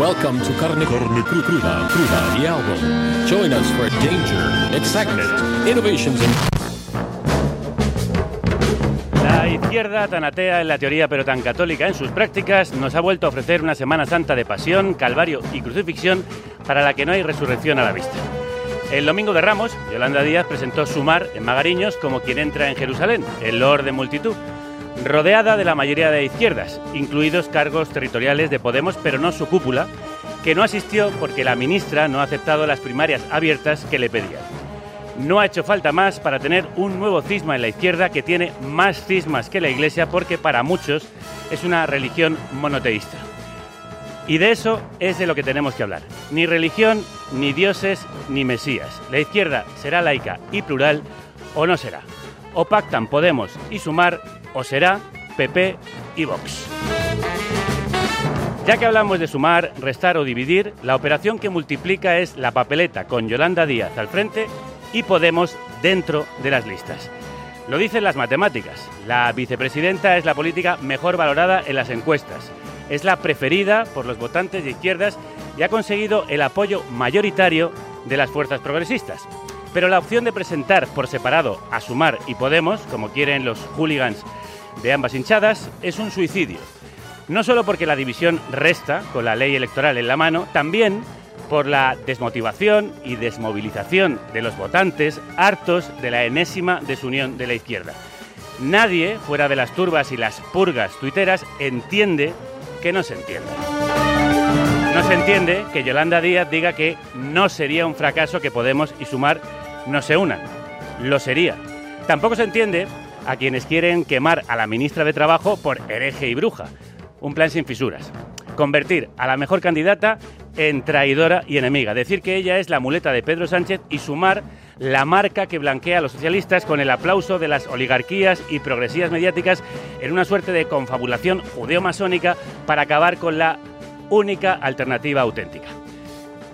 Welcome to Carne, Carne Cru- Cruda, Cruda, the album. Join us for danger, excitement, innovations, and La izquierda, tan atea en la teoría pero tan católica en sus prácticas, nos ha vuelto a ofrecer una Semana Santa de pasión, calvario y crucifixión para la que no hay resurrección a la vista. El domingo de Ramos, Yolanda Díaz presentó Sumar en Magariños como quien entra en Jerusalén, el Lord de multitud, rodeada de la mayoría de izquierdas, incluidos cargos territoriales de Podemos, pero no su cúpula, que no asistió porque la ministra no ha aceptado las primarias abiertas que le pedían. No ha hecho falta más para tener un nuevo cisma en la izquierda que tiene más cismas que la Iglesia porque para muchos es una religión monoteísta. Y de eso es de lo que tenemos que hablar. Ni religión, ni dioses, ni mesías. La izquierda será laica y plural o no será. O pactan Podemos y Sumar o será PP y Vox. Ya que hablamos de sumar, restar o dividir, la operación que multiplica es la papeleta con Yolanda Díaz al frente y Podemos dentro de las listas. Lo dicen las matemáticas. La vicepresidenta es la política mejor valorada en las encuestas. Es la preferida por los votantes de izquierdas y ha conseguido el apoyo mayoritario de las fuerzas progresistas. Pero la opción de presentar por separado a Sumar y Podemos, como quieren los hooligans de ambas hinchadas, es un suicidio. No solo porque la división resta con la ley electoral en la mano, también por la desmotivación y desmovilización de los votantes hartos de la enésima desunión de la izquierda. Nadie, fuera de las turbas y las purgas tuiteras, entiende que no se entienda. No se entiende que Yolanda Díaz diga que no sería un fracaso que Podemos y Sumar no se unan. Lo sería. Tampoco se entiende a quienes quieren quemar a la ministra de Trabajo por hereje y bruja. Un plan sin fisuras. Convertir a la mejor candidata en traidora y enemiga. Decir que ella es la muleta de Pedro Sánchez y sumar la marca que blanquea a los socialistas con el aplauso de las oligarquías y progresías mediáticas en una suerte de confabulación judeo-masónica para acabar con la única alternativa auténtica.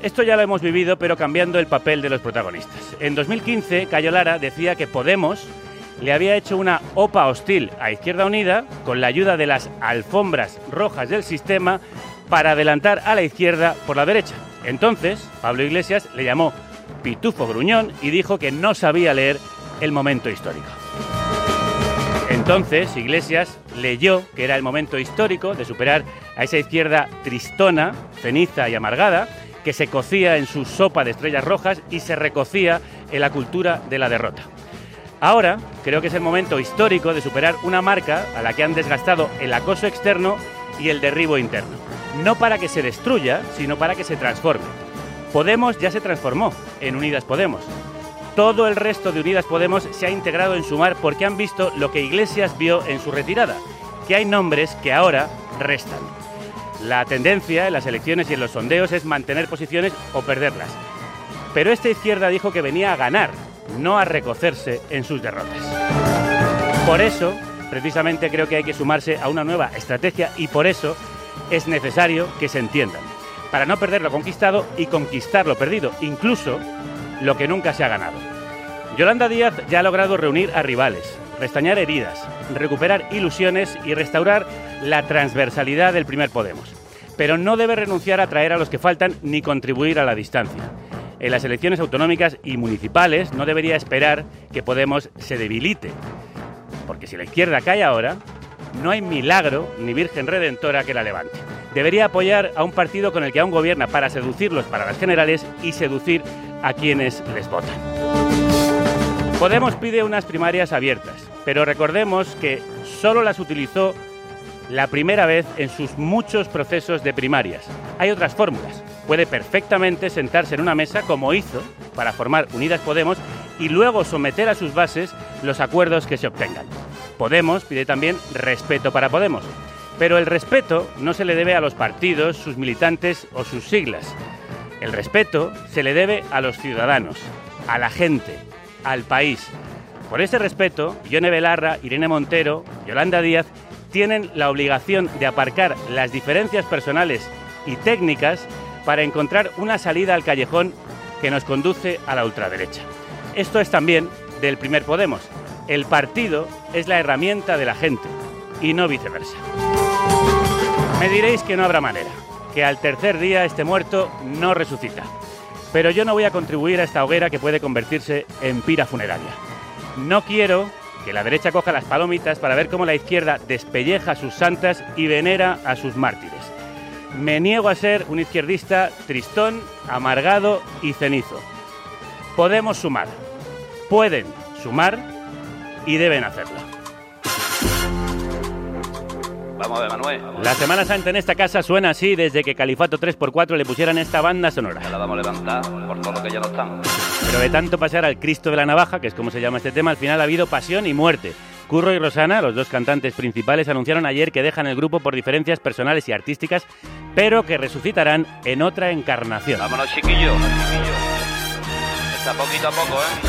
Esto ya lo hemos vivido, pero cambiando el papel de los protagonistas. En 2015, Cayo Lara decía que Podemos le había hecho una OPA hostil a Izquierda Unida con la ayuda de las alfombras rojas del sistema para adelantar a la izquierda por la derecha. Entonces, Pablo Iglesias le llamó pitufo gruñón y dijo que no sabía leer el momento histórico. Entonces, Iglesias leyó que era el momento histórico de superar a esa izquierda tristona, ceniza y amargada, que se cocía en su sopa de estrellas rojas y se recocía en la cultura de la derrota. Ahora creo que es el momento histórico de superar una marca a la que han desgastado el acoso externo y el derribo interno. No para que se destruya, sino para que se transforme. Podemos ya se transformó en Unidas Podemos. Todo el resto de Unidas Podemos se ha integrado en Sumar porque han visto lo que Iglesias vio en su retirada, que hay nombres que ahora restan. La tendencia en las elecciones y en los sondeos es mantener posiciones o perderlas. Pero esta izquierda dijo que venía a ganar, no a recocerse en sus derrotas. Por eso, precisamente creo que hay que sumarse a una nueva estrategia y por eso es necesario que se entiendan, para no perder lo conquistado y conquistar lo perdido, incluso lo que nunca se ha ganado. Yolanda Díaz ya ha logrado reunir a rivales, restañar heridas, recuperar ilusiones y restaurar la transversalidad del primer Podemos. Pero no debe renunciar a traer a los que faltan ni contribuir a la distancia. En las elecciones autonómicas y municipales no debería esperar que Podemos se debilite. Porque si la izquierda cae ahora, no hay milagro ni virgen redentora que la levante. Debería apoyar a un partido con el que aún gobierna para seducirlos para las generales y seducir a quienes les votan. Podemos pide unas primarias abiertas, pero recordemos que solo las utilizó la primera vez en sus muchos procesos de primarias. Hay otras fórmulas. Puede perfectamente sentarse en una mesa como hizo para formar Unidas Podemos y luego someter a sus bases los acuerdos que se obtengan. Podemos pide también respeto para Podemos, pero el respeto no se le debe a los partidos, sus militantes o sus siglas. El respeto se le debe a los ciudadanos, a la gente, al país. Por ese respeto, Yone Belarra, Irene Montero, Yolanda Díaz tienen la obligación de aparcar las diferencias personales y técnicas para encontrar una salida al callejón que nos conduce a la ultraderecha. Esto es también del primer Podemos. El partido es la herramienta de la gente y no viceversa. Me diréis que no habrá manera, que al tercer día este muerto no resucita. Pero yo no voy a contribuir a esta hoguera que puede convertirse en pira funeraria. No quiero que la derecha coja las palomitas para ver cómo la izquierda despelleja a sus santas y venera a sus mártires. Me niego a ser un izquierdista tristón, amargado y cenizo. Podemos sumar. Pueden sumar y deben hacerlo. Vamos a ver, Manuel. La Semana Santa en esta casa suena así desde que Califato 3x4 le pusieran esta banda sonora. Ya la vamos a levantar por todo lo que ya no están. Pero de tanto pasar al Cristo de la Navaja, que es como se llama este tema, al final ha habido pasión y muerte. Curro y Rosana, los dos cantantes principales, anunciaron ayer que dejan el grupo por diferencias personales y artísticas, pero que resucitarán en otra encarnación. Vámonos, chiquillos. Está poquito a poco, ¿eh?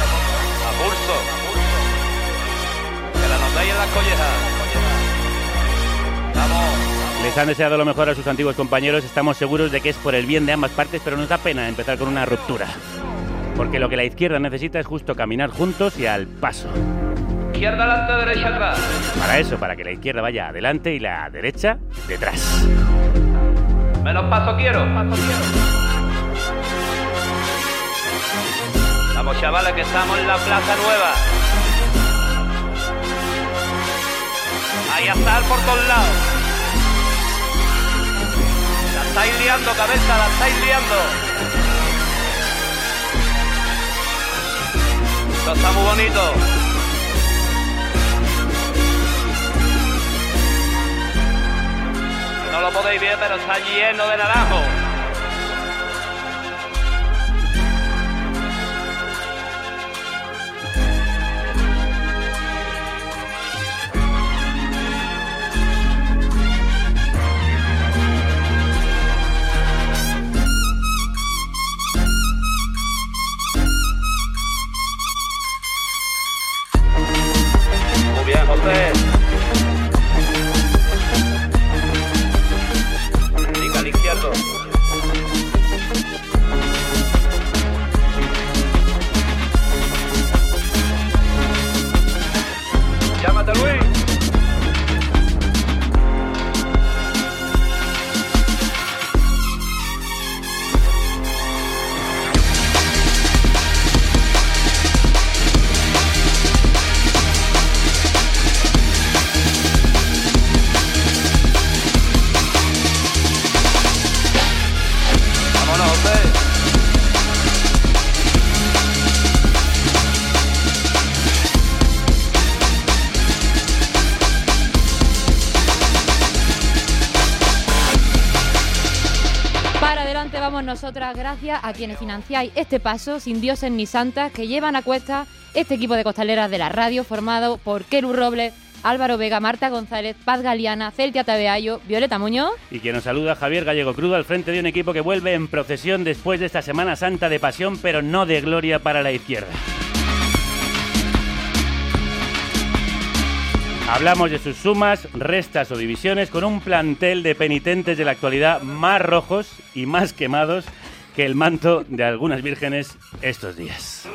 A pulso. Que la notáis en las collejas. Les han deseado lo mejor a sus antiguos compañeros, estamos seguros de que es por el bien de ambas partes, pero nos da pena empezar con una ruptura. Porque lo que la izquierda necesita es justo caminar juntos y al paso. Izquierda adelante, derecha atrás. Para eso, para que la izquierda vaya adelante y la derecha detrás. Menos paso quiero. Paso quiero. Vamos, chavales, que estamos en la Plaza Nueva. Ahí a estar por todos lados. La estáis liando, cabeza, la estáis liando. Esto está muy bonito. No lo podéis ver, pero está lleno de naranjo. Muy bien, gracias a quienes financiáis este paso sin dioses ni santas que llevan a cuesta este equipo de costaleras de la radio formado por Keru Robles, Álvaro Vega, Marta González, Paz Galiana, Celtia Tabeayo, Violeta Muñoz. Y quien nos saluda Javier Gallego Crudo al frente de un equipo que vuelve en procesión después de esta Semana Santa de pasión, pero no de gloria para la izquierda. Hablamos de sus sumas, restas o divisiones con un plantel de penitentes de la actualidad más rojos y más quemados que el manto de algunas vírgenes estos días.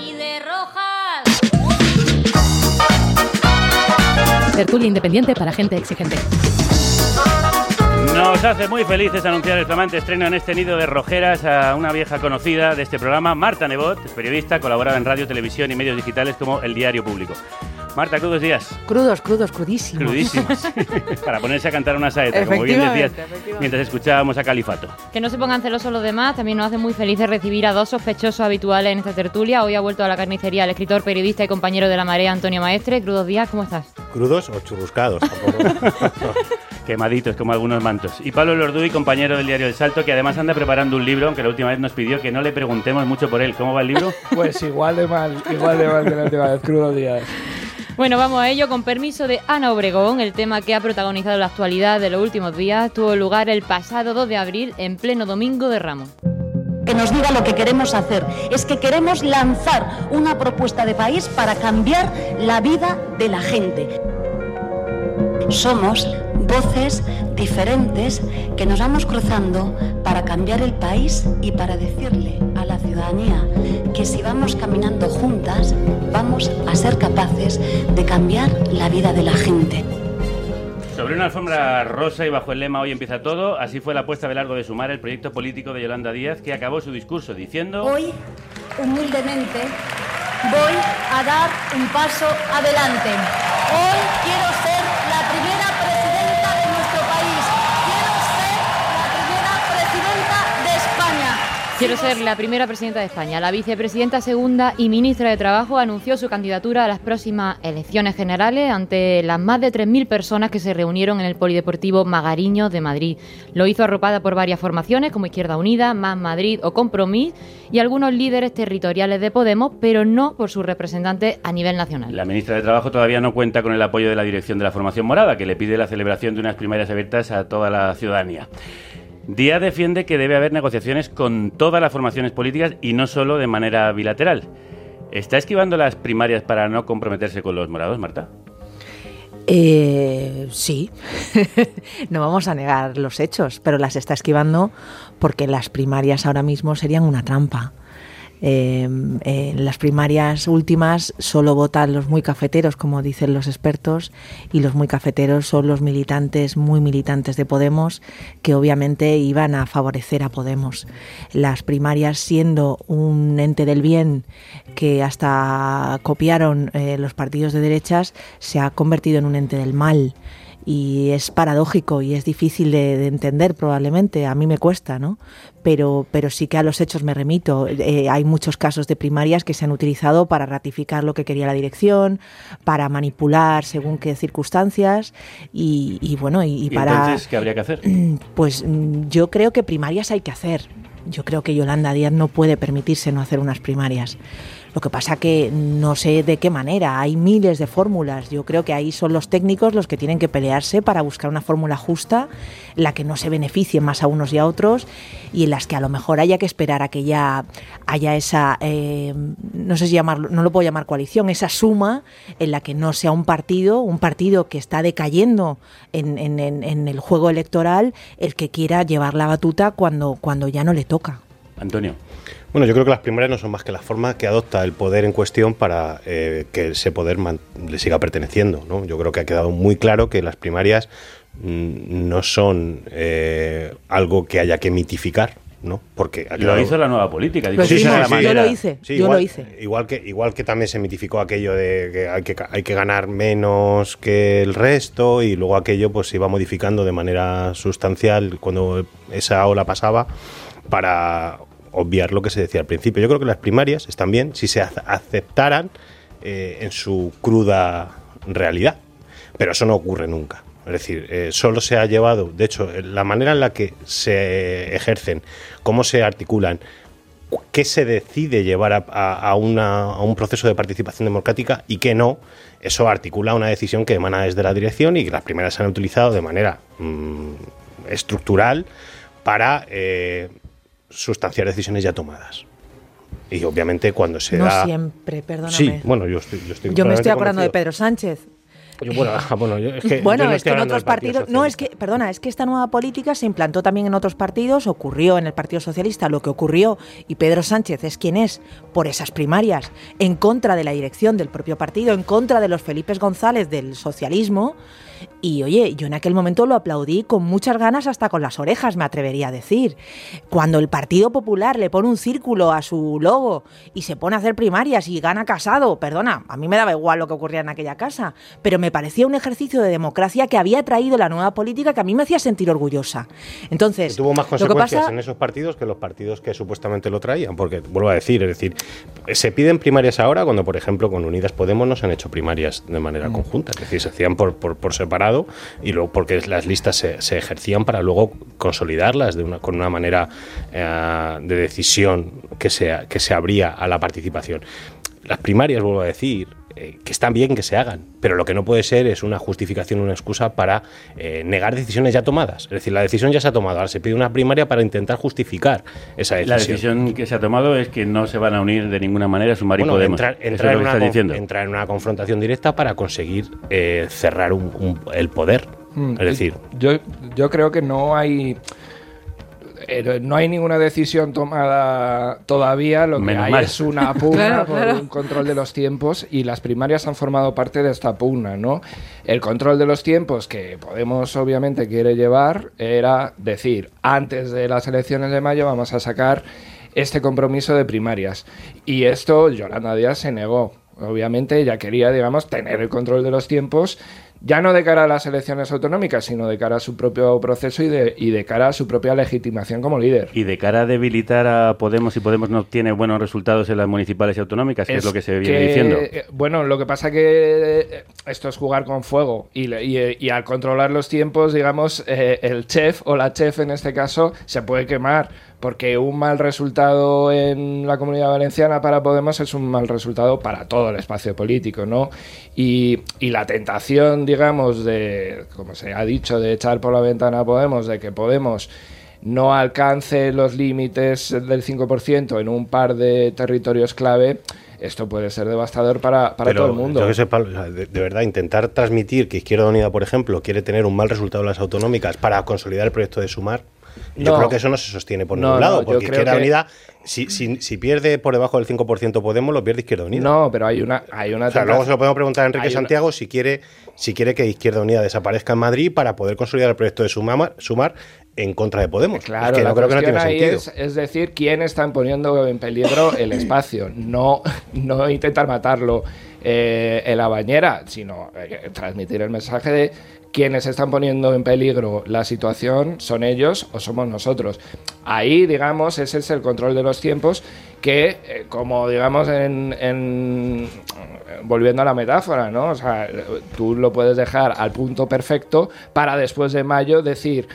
Y de rojas. Tertulia independiente para gente exigente. Nos hace muy felices anunciar el flamante estreno en este nido de rojeras a una vieja conocida de este programa, Marta Nebot, periodista, colaborada en radio, televisión y medios digitales como El Diario Público. Marta, crudos días. Crudos, crudos, crudísimos. Crudísimos. Para ponerse a cantar una saeta, como bien decías, mientras escuchábamos a Califato. Que no se pongan celosos los demás, también nos hace muy felices recibir a dos sospechosos habituales en esta tertulia. Hoy ha vuelto a la carnicería el escritor, periodista y compañero de la marea, Antonio Maestre. Crudos días, ¿cómo estás? ¿Crudos o churruscados? Quemaditos como algunos mantos. Y Pablo Lorduy, compañero del diario El Salto, que además anda preparando un libro, aunque la última vez nos pidió que no le preguntemos mucho por él. ¿Cómo va el libro? Pues igual de mal, igual de mal que la última vez, crudos días. Bueno, vamos a ello con permiso de Ana Obregón. El tema que ha protagonizado la actualidad de los últimos días tuvo lugar el pasado 2 de abril en pleno domingo de Ramos. que nos diga lo que queremos hacer. Es que queremos lanzar una propuesta de país para cambiar la vida de la gente. Somos voces diferentes que nos vamos cruzando para cambiar el país y para decirle a la ciudadanía que si vamos caminando juntas vamos a ser capaces de cambiar la vida de la gente. Sobre una alfombra rosa y bajo el lema Hoy empieza todo, así fue la apuesta de largo de sumar el proyecto político de Yolanda Díaz, que acabó su discurso diciendo... Hoy, humildemente, voy a dar un paso adelante. Hoy quiero ser Quiero ser la primera presidenta de España. La vicepresidenta segunda y ministra de Trabajo anunció su candidatura a las próximas elecciones generales ante las más de 3.000 personas que se reunieron en el Polideportivo Magariño de Madrid. Lo hizo arropada por varias formaciones como Izquierda Unida, Más Madrid o Compromís y algunos líderes territoriales de Podemos, pero no por sus representantes a nivel nacional. La ministra de Trabajo todavía no cuenta con el apoyo de la dirección de la formación morada, que le pide la celebración de unas primarias abiertas a toda la ciudadanía. Díaz defiende que debe haber negociaciones con todas las formaciones políticas y no solo de manera bilateral. ¿Está esquivando las primarias para no comprometerse con los morados, Marta? Eh, sí, no vamos a negar los hechos, pero las está esquivando porque las primarias ahora mismo serían una trampa. Eh, en las primarias últimas solo votan los muy cafeteros, como dicen los expertos, y los muy cafeteros son los militantes, muy militantes de Podemos, que obviamente iban a favorecer a Podemos. Las primarias siendo un ente del bien que hasta copiaron eh, los partidos de derechas, se ha convertido en un ente del mal y es paradójico y es difícil de, de, entender probablemente, a mí me cuesta, ¿no? Pero, pero sí que a los hechos me remito. Eh, hay muchos casos de primarias que se han utilizado para ratificar lo que quería la dirección, para manipular según qué circunstancias y, y bueno, y, y ¿Y para... entonces qué habría que hacer? Pues mm, yo creo que primarias hay que hacer. Yo creo que Yolanda Díaz no puede permitirse no hacer unas primarias. Lo que pasa que no sé de qué manera, hay miles de fórmulas. Yo creo que ahí son los técnicos los que tienen que pelearse para buscar una fórmula justa, la que no se beneficie más a unos y a otros y en las que a lo mejor haya que esperar a que ya haya esa, eh, no sé si llamarlo, no lo puedo llamar coalición, esa suma en la que no sea un partido, un partido que está decayendo en, en, en, el juego electoral, el que quiera llevar la batuta cuando, cuando ya no le toca. Antonio. Bueno, yo creo que las primarias no son más que la forma que adopta el poder en cuestión para eh, que ese poder le siga perteneciendo. ¿no? Yo creo que ha quedado muy claro que las primarias mmm, no son eh, algo que haya que mitificar. ¿no? Porque quedado... Lo hizo la nueva política. Digo, sí, sí, sí, yo lo hice, sí, yo igual, lo hice. Igual que, igual que también se mitificó aquello de que hay, que hay que ganar menos que el resto y luego aquello pues se iba modificando de manera sustancial cuando esa ola pasaba para obviar lo que se decía al principio. Yo creo que las primarias están bien si se aceptaran eh, en su cruda realidad, pero eso no ocurre nunca. Es decir, eh, solo se ha llevado, de hecho, la manera en la que se ejercen, cómo se articulan, qué se decide llevar a, un proceso de participación democrática y qué no, eso articula una decisión que emana desde la dirección y que las primeras se han utilizado de manera mmm, estructural para eh, sustanciar decisiones ya tomadas. Y obviamente cuando se no da... No siempre, perdóname. Sí, bueno, yo estoy... Yo, estoy yo me estoy acordando de Pedro Sánchez. Yo, bueno, bueno, yo, es que, bueno no es que en otros partidos. No, es que, perdona, es que esta nueva política se implantó también en otros partidos, ocurrió en el Partido Socialista lo que ocurrió, y Pedro Sánchez es quien es por esas primarias, en contra de la dirección del propio partido, en contra de los Felipes González del socialismo. Y oye, yo en aquel momento lo aplaudí con muchas ganas, hasta con las orejas, me atrevería a decir. Cuando el Partido Popular le pone un círculo a su logo y se pone a hacer primarias y gana casado, perdona, a mí me daba igual lo que ocurría en aquella casa, pero me parecía un ejercicio de democracia que había traído la nueva política que a mí me hacía sentir orgullosa. Entonces, tuvo más lo que consecuencias pasa- en esos partidos que los partidos que supuestamente lo traían, porque vuelvo a decir, es decir, se piden primarias ahora cuando, por ejemplo, con Unidas Podemos no se han hecho primarias de manera conjunta, es decir, se hacían por, por, por separado y luego porque las listas se, ejercían para luego consolidarlas de una, con una manera eh, de decisión que se, que se abría a la participación. Las primarias, vuelvo a decir, eh, que están bien que se hagan, pero lo que no puede ser es una justificación, una excusa para eh, negar decisiones ya tomadas. Es decir, la decisión ya se ha tomado, ahora se pide una primaria para intentar justificar esa decisión. La decisión que se ha tomado es que no se van a unir de ninguna manera Sumar y Bueno, Podemos. entrar, es en una diciendo. entrar en una confrontación directa para conseguir eh, cerrar un- un- el poder. Mm, Es decir, yo, yo creo que no hay eh, no hay ninguna decisión tomada todavía, lo que Menos hay mal. es una pugna Claro, por claro. un control de los tiempos y las primarias han formado parte de esta pugna, ¿no? El control de los tiempos que Podemos obviamente quiere llevar era decir, antes de las elecciones de mayo vamos a sacar este compromiso de primarias. Y esto Yolanda Díaz se negó. Obviamente ella quería, digamos, tener el control de los tiempos, ya no de cara a las elecciones autonómicas, sino de cara a su propio proceso y de, y de cara a su propia legitimación como líder. Y de cara a debilitar a Podemos, y Podemos no obtiene buenos resultados en las municipales y autonómicas, que es, lo que se viene que, diciendo. eh, Bueno, lo que pasa que eh, esto es jugar con fuego y, y, eh, y al controlar los tiempos, digamos, eh, el chef o la chef en este caso se puede quemar porque un mal resultado en la comunidad valenciana para Podemos es un mal resultado para todo el espacio político, ¿no? Y, y la tentación, digamos, de, como se ha dicho, de echar por la ventana a Podemos, de que Podemos no alcance los límites del 5% en un par de territorios clave, esto puede ser devastador para, para todo el mundo. yo que sepa, o sea, de, de verdad, intentar transmitir que Izquierda Unida, por ejemplo, quiere tener un mal resultado en las autonómicas para consolidar el proyecto de Sumar, yo No. creo que eso no se sostiene por No, ningún lado, porque Izquierda que- Unida, si, si, si pierde por debajo del 5% Podemos, lo pierde Izquierda Unida. No, pero hay una, hay una O sea, luego se lo podemos preguntar a Enrique una- Santiago si quiere, si quiere que Izquierda Unida desaparezca en Madrid para poder consolidar el proyecto de Sumar, Sumar en contra de Podemos. Claro, es que la no creo que no cuestión tiene ahí sentido. es, es decir, quién está poniendo en peligro el espacio, no, no intentar matarlo eh, en la bañera, sino eh, transmitir el mensaje de quienes están poniendo en peligro la situación son ellos o somos nosotros. Ahí, digamos, ese es el control de los tiempos que, eh, como digamos, en, en- volviendo a la metáfora, ¿no? O sea, tú lo puedes dejar al punto perfecto para después de mayo decir,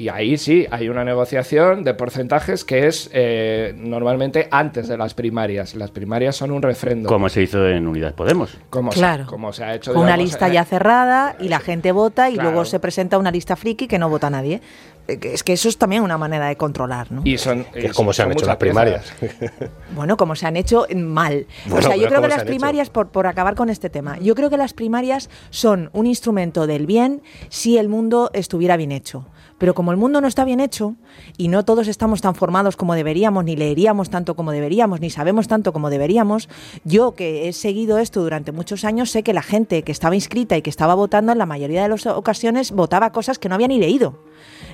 y ahí sí, hay una negociación de porcentajes que es eh, normalmente antes de las primarias. Las primarias son un refrendo. Como se hizo en Unidas Podemos. Como, Claro. se, como se ha hecho. Con una digamos, lista eh, ya cerrada y la gente vota y Claro. luego se presenta una lista friki que no vota nadie. Eh, Es que eso es también una manera de controlar, ¿no? Y son, Que es como se han hecho las primarias. Bueno, como se han hecho mal. Bueno, o sea, yo creo ¿cómo que las primarias, por, por acabar con este tema, yo creo que las primarias son un instrumento del bien si el mundo estuviera bien hecho. Pero como el mundo no está bien hecho y no todos estamos tan formados como deberíamos, ni leeríamos tanto como deberíamos, ni sabemos tanto como deberíamos, yo que he seguido esto durante muchos años sé que la gente que estaba inscrita y que estaba votando en la mayoría de las ocasiones votaba cosas que no había ni leído.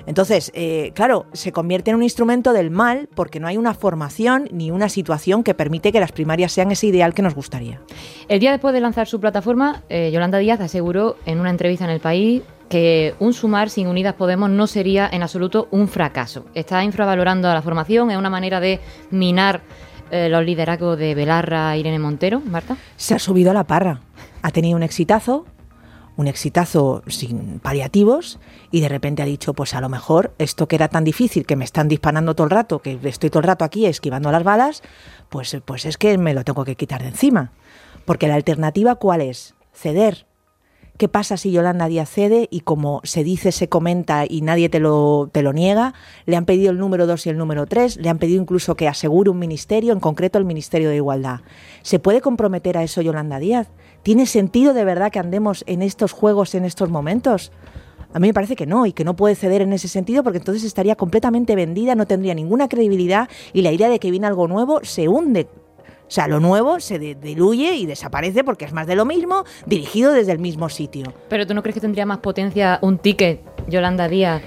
Entonces, eh, claro, se convierte en un instrumento del mal porque no hay una formación ni una situación que permite que las primarias sean ese ideal que nos gustaría. El día después de lanzar su plataforma, eh, Yolanda Díaz aseguró en una entrevista en El País que un sumar sin Unidas Podemos no sería en absoluto un fracaso. Está infravalorando a la formación, es una manera de minar eh, los liderazgos de Belarra Irene Montero, Marta. Se ha subido a la parra, ha tenido un exitazo, un exitazo sin paliativos y de repente ha dicho, pues a lo mejor esto que era tan difícil, que me están disparando todo el rato, que estoy todo el rato aquí esquivando las balas, pues, pues es que me lo tengo que quitar de encima. Porque la alternativa cuál es? Ceder. ¿Qué pasa si Yolanda Díaz cede y como se dice, se comenta y nadie te lo, te lo niega? Le han pedido el número 2 y el número 3, le han pedido incluso que asegure un ministerio, en concreto el Ministerio de Igualdad. ¿Se puede comprometer a eso Yolanda Díaz? ¿Tiene sentido de verdad que andemos en estos juegos en estos momentos? A mí me parece que no y que no puede ceder en ese sentido porque entonces estaría completamente vendida, no tendría ninguna credibilidad y la idea de que viene algo nuevo se hunde. O sea, lo nuevo se de- diluye y desaparece porque es más de lo mismo, dirigido desde el mismo sitio. Pero tú no crees que tendría más potencia un ticket, Yolanda Díaz,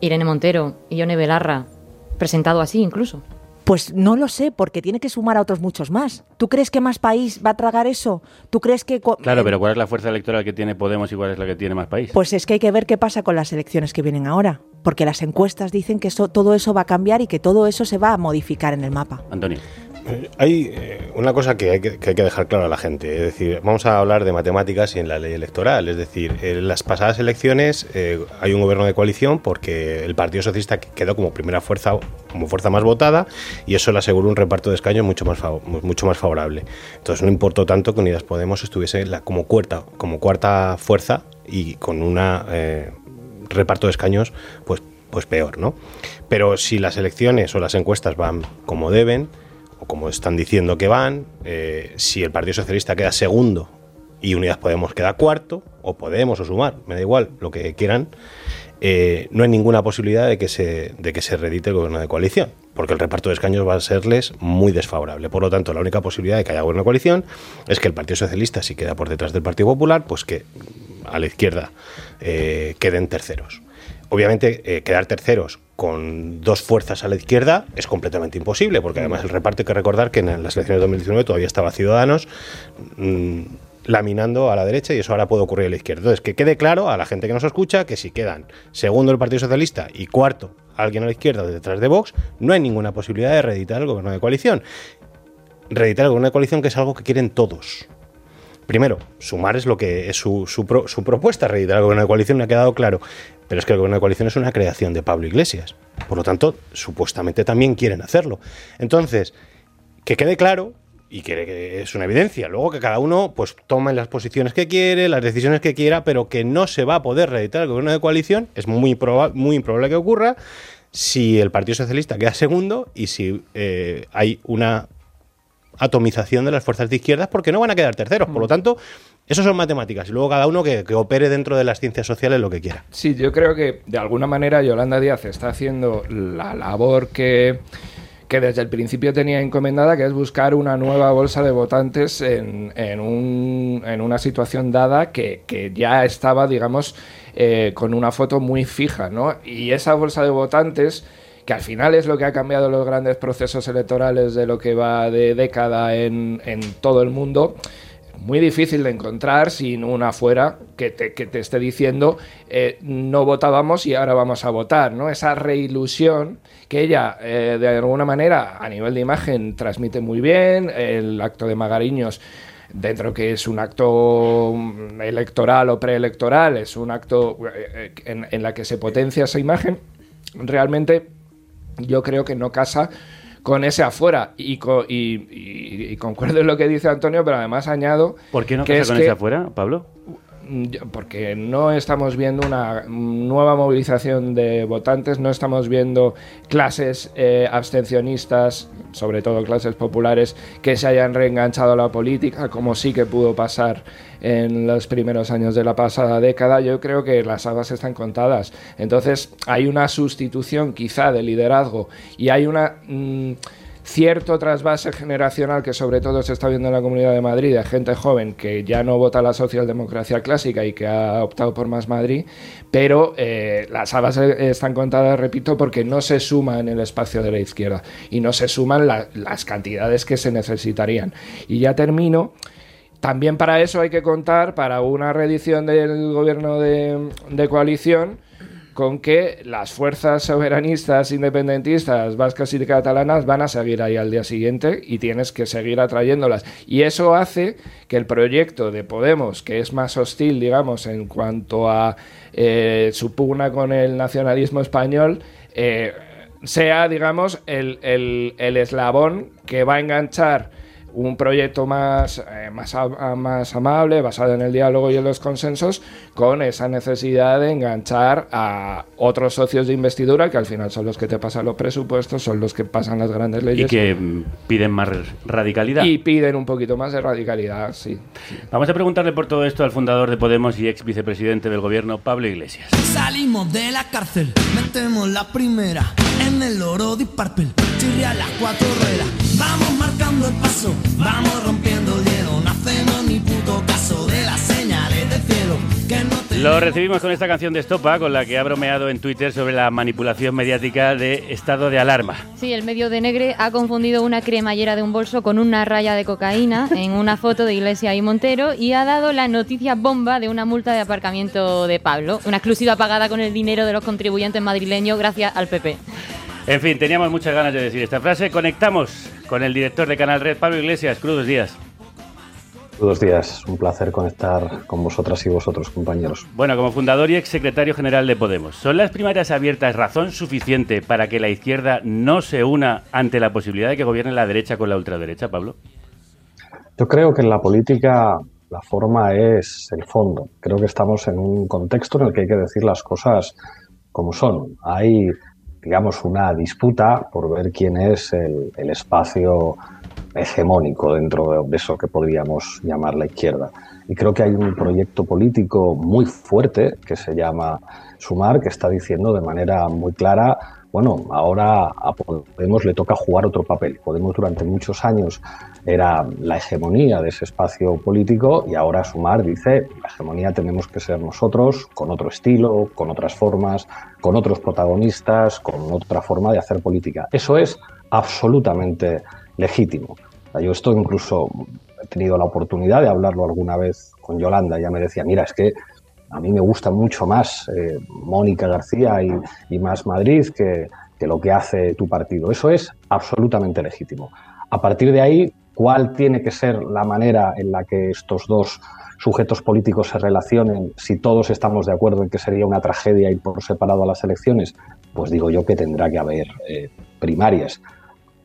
Irene Montero y Yone Belarra, presentado así incluso. Pues no lo sé, porque tiene que sumar a otros muchos más. ¿Tú crees que más país va a tragar eso? ¿Tú crees que... Claro, pero ¿cuál es la fuerza electoral que tiene Podemos y cuál es la que tiene más país? Pues es que hay que ver qué pasa con las elecciones que vienen ahora, porque las encuestas dicen que eso, todo eso va a cambiar y que todo eso se va a modificar en el mapa. Antonio. Eh, Hay eh, una cosa que hay que, dejar claro a la gente. Es decir, vamos a hablar de matemáticas y en la ley electoral. Es decir, en las pasadas elecciones eh, hay un gobierno de coalición porque el Partido Socialista quedó como primera fuerza, como fuerza más votada, y eso le aseguró un reparto de escaños mucho más, mucho más favorable. Entonces no importó tanto que Unidas Podemos estuviese la- como, cuarta, como cuarta fuerza y con un reparto de escaños pues, pues peor, ¿no? Pero si las elecciones o las encuestas van como deben, como están diciendo que van, eh, si el Partido Socialista queda segundo y Unidas Podemos queda cuarto, o Podemos o Sumar, me da igual, lo que quieran, eh, no hay ninguna posibilidad de que, se, de que se redite el gobierno de coalición, porque el reparto de escaños va a serles muy desfavorable. Por lo tanto, la única posibilidad de que haya gobierno de coalición es que el Partido Socialista, si queda por detrás del Partido Popular, pues que a la izquierda eh, queden terceros. Obviamente, quedar terceros con dos fuerzas a la izquierda es completamente imposible, porque además el reparto hay que recordar que en las elecciones de 2019 todavía estaba Ciudadanos mm, laminando a la derecha y eso ahora puede ocurrir a la izquierda. Entonces, que quede claro a la gente que nos escucha que si quedan segundo el Partido Socialista y cuarto alguien a la izquierda detrás de Vox, no hay ninguna posibilidad de reeditar el gobierno de coalición. Reeditar el gobierno de coalición que es algo que quieren todos. Primero, sumar es lo que es su, su, pro- su propuesta, reeditar el gobierno de coalición, me ha quedado claro. Pero es que el gobierno de coalición es una creación de Pablo Iglesias. Por lo tanto, supuestamente también quieren hacerlo. Entonces, que quede claro y que, es una evidencia. Luego que cada uno pues tome las posiciones que quiere, las decisiones que quiera, pero que no se va a poder reeditar el gobierno de coalición, es muy, proba- muy improbable que ocurra si el Partido Socialista queda segundo y si eh, hay una atomización de las fuerzas de izquierdas porque no van a quedar terceros. Por lo tanto, eso son matemáticas. Y luego cada uno que, que opere dentro de las ciencias sociales lo que quiera. Sí, yo creo que de alguna manera Yolanda Díaz está haciendo la labor que, que desde el principio tenía encomendada, que es buscar una nueva bolsa de votantes en, en un- en una situación dada que, que ya estaba, digamos, eh, con una foto muy fija, ¿no? Y esa bolsa de votantes que al final es lo que ha cambiado los grandes procesos electorales de lo que va de década en, en todo el mundo, muy difícil de encontrar sin una fuera que te, que te esté diciendo eh, no votábamos y ahora vamos a votar, ¿no? Esa reilusión que ella eh, de alguna manera a nivel de imagen transmite muy bien, el acto de Magariños dentro que es un acto mm, electoral o preelectoral, es un acto eh, en, en la que se potencia esa imagen, realmente yo creo que no casa con ese afuera y, co- y, y- y concuerdo en lo que dice Antonio, pero además añado ¿Por qué no que es con que- ese afuera, Pablo? Mm, porque no estamos viendo una nueva movilización de votantes, no estamos viendo clases eh, abstencionistas, sobre todo clases populares, que se hayan reenganchado a la política, como sí que pudo pasar en los primeros años de la pasada década. Yo creo que las habas están contadas. Entonces hay una sustitución quizá de liderazgo y hay una... mm, cierto trasvase generacional que sobre todo se está viendo en la Comunidad de Madrid, de gente joven que ya no vota la socialdemocracia clásica y que ha optado por Más Madrid, pero eh, las habas eh, están contadas, repito, porque no se suma en el espacio de la izquierda y no se suman la- las cantidades que se necesitarían. Y ya termino. También para eso hay que contar, para una reedición del gobierno de, coalición, con que las fuerzas soberanistas, independentistas, vascas y catalanas van a seguir ahí al día siguiente y tienes que seguir atrayéndolas. Y eso hace que el proyecto de Podemos, que es más hostil, digamos, en cuanto a eh, su pugna con el nacionalismo español, eh, sea, digamos, el- el eslabón que va a enganchar un proyecto más, eh, más, a- más amable, basado en el diálogo y en los consensos, con esa necesidad de enganchar a otros socios de investidura, que al final son los que te pasan los presupuestos, son los que pasan las grandes Y leyes. que mm, piden más radicalidad. y piden un poquito más de radicalidad, sí. Vamos a preguntarle por todo esto al fundador de Podemos y ex vicepresidente del gobierno, Pablo Iglesias. Salimos de la cárcel, metemos la primera en el oro de Parpel, chirria las cuatro ruedas. Vamos marcando el paso, vamos rompiendo el hielo. No hacemos ni puto caso de las señales del cielo que no te Lo recibimos con esta canción de Estopa, con la que ha bromeado en Twitter sobre la manipulación mediática de estado de alarma. Sí, el medio de Negre ha confundido una cremallera de un bolso con una raya de cocaína en una foto de Iglesia y Montero y ha dado la noticia bomba de una multa de aparcamiento de Pablo, una exclusiva pagada con el dinero de los contribuyentes madrileños gracias al PP. En fin, teníamos muchas ganas de decir esta frase. Conectamos con el director de Canal Red, Pablo Iglesias. Crudos días. Buenos días, un placer conectar con vosotras y vosotros, compañeros. Bueno, como fundador y exsecretario general de Podemos, ¿son las primarias abiertas razón suficiente para que la izquierda no se una ante la posibilidad de que gobierne la derecha con la ultraderecha, Pablo? Yo creo que en la política la forma es el fondo. Creo que estamos en un contexto en el que hay que decir las cosas como son. Hay, digamos, una disputa por ver quién es el, espacio hegemónico dentro de eso que podríamos llamar la izquierda. Y creo que hay un proyecto político muy fuerte que se llama Sumar, que está diciendo de manera muy clara, bueno, ahora a Podemos le toca jugar otro papel. Podemos durante muchos años era la hegemonía de ese espacio político y ahora Sumar dice, la hegemonía tenemos que ser nosotros, con otro estilo, con otras formas, con otros protagonistas, con otra forma de hacer política. Eso es absolutamente legítimo. Yo esto incluso he tenido la oportunidad de hablarlo alguna vez con Yolanda. Ella me decía, mira, es que a mí me gusta mucho más eh, Mónica García y, más Madrid que, que lo que hace tu partido. Eso es absolutamente legítimo. A partir de ahí, ¿cuál tiene que ser la manera en la que estos dos sujetos políticos se relacionen si todos estamos de acuerdo en que sería una tragedia ir por separado a las elecciones? Pues digo yo que tendrá que haber eh, primarias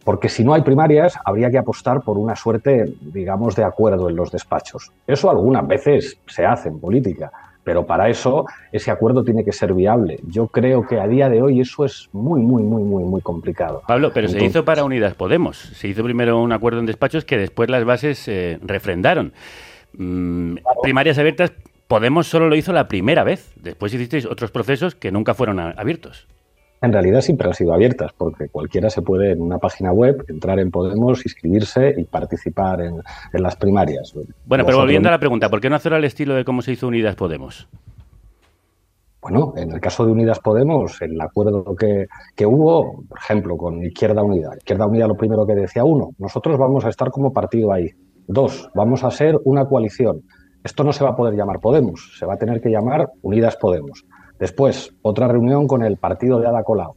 porque si no hay primarias, habría que apostar por una suerte, digamos, de acuerdo en los despachos. Eso algunas veces se hace en política, pero para eso ese acuerdo tiene que ser viable. Yo creo que a día de hoy eso es muy, muy, muy, muy, muy complicado. Pablo, pero Entonces, se hizo para Unidas Podemos. Se hizo primero un acuerdo en despachos que después las bases eh, refrendaron. Mm, claro. Primarias abiertas, Podemos solo lo hizo la primera vez. Después hicisteis otros procesos que nunca fueron abiertos en realidad siempre han sido abiertas, porque cualquiera se puede en una página web entrar en Podemos, inscribirse y participar en, en las primarias. Bueno, pero volviendo a la pregunta, ¿por qué no hacerlo al estilo de cómo se hizo Unidas Podemos? Bueno, en el caso de Unidas Podemos, el acuerdo que, que, hubo, por ejemplo, con Izquierda Unida. Izquierda Unida lo primero que decía, uno, nosotros vamos a estar como partido ahí. Dos, vamos a ser una coalición. Esto no se va a poder llamar Podemos, se va a tener que llamar Unidas Podemos. Después, otra reunión con el partido de Ada Colau.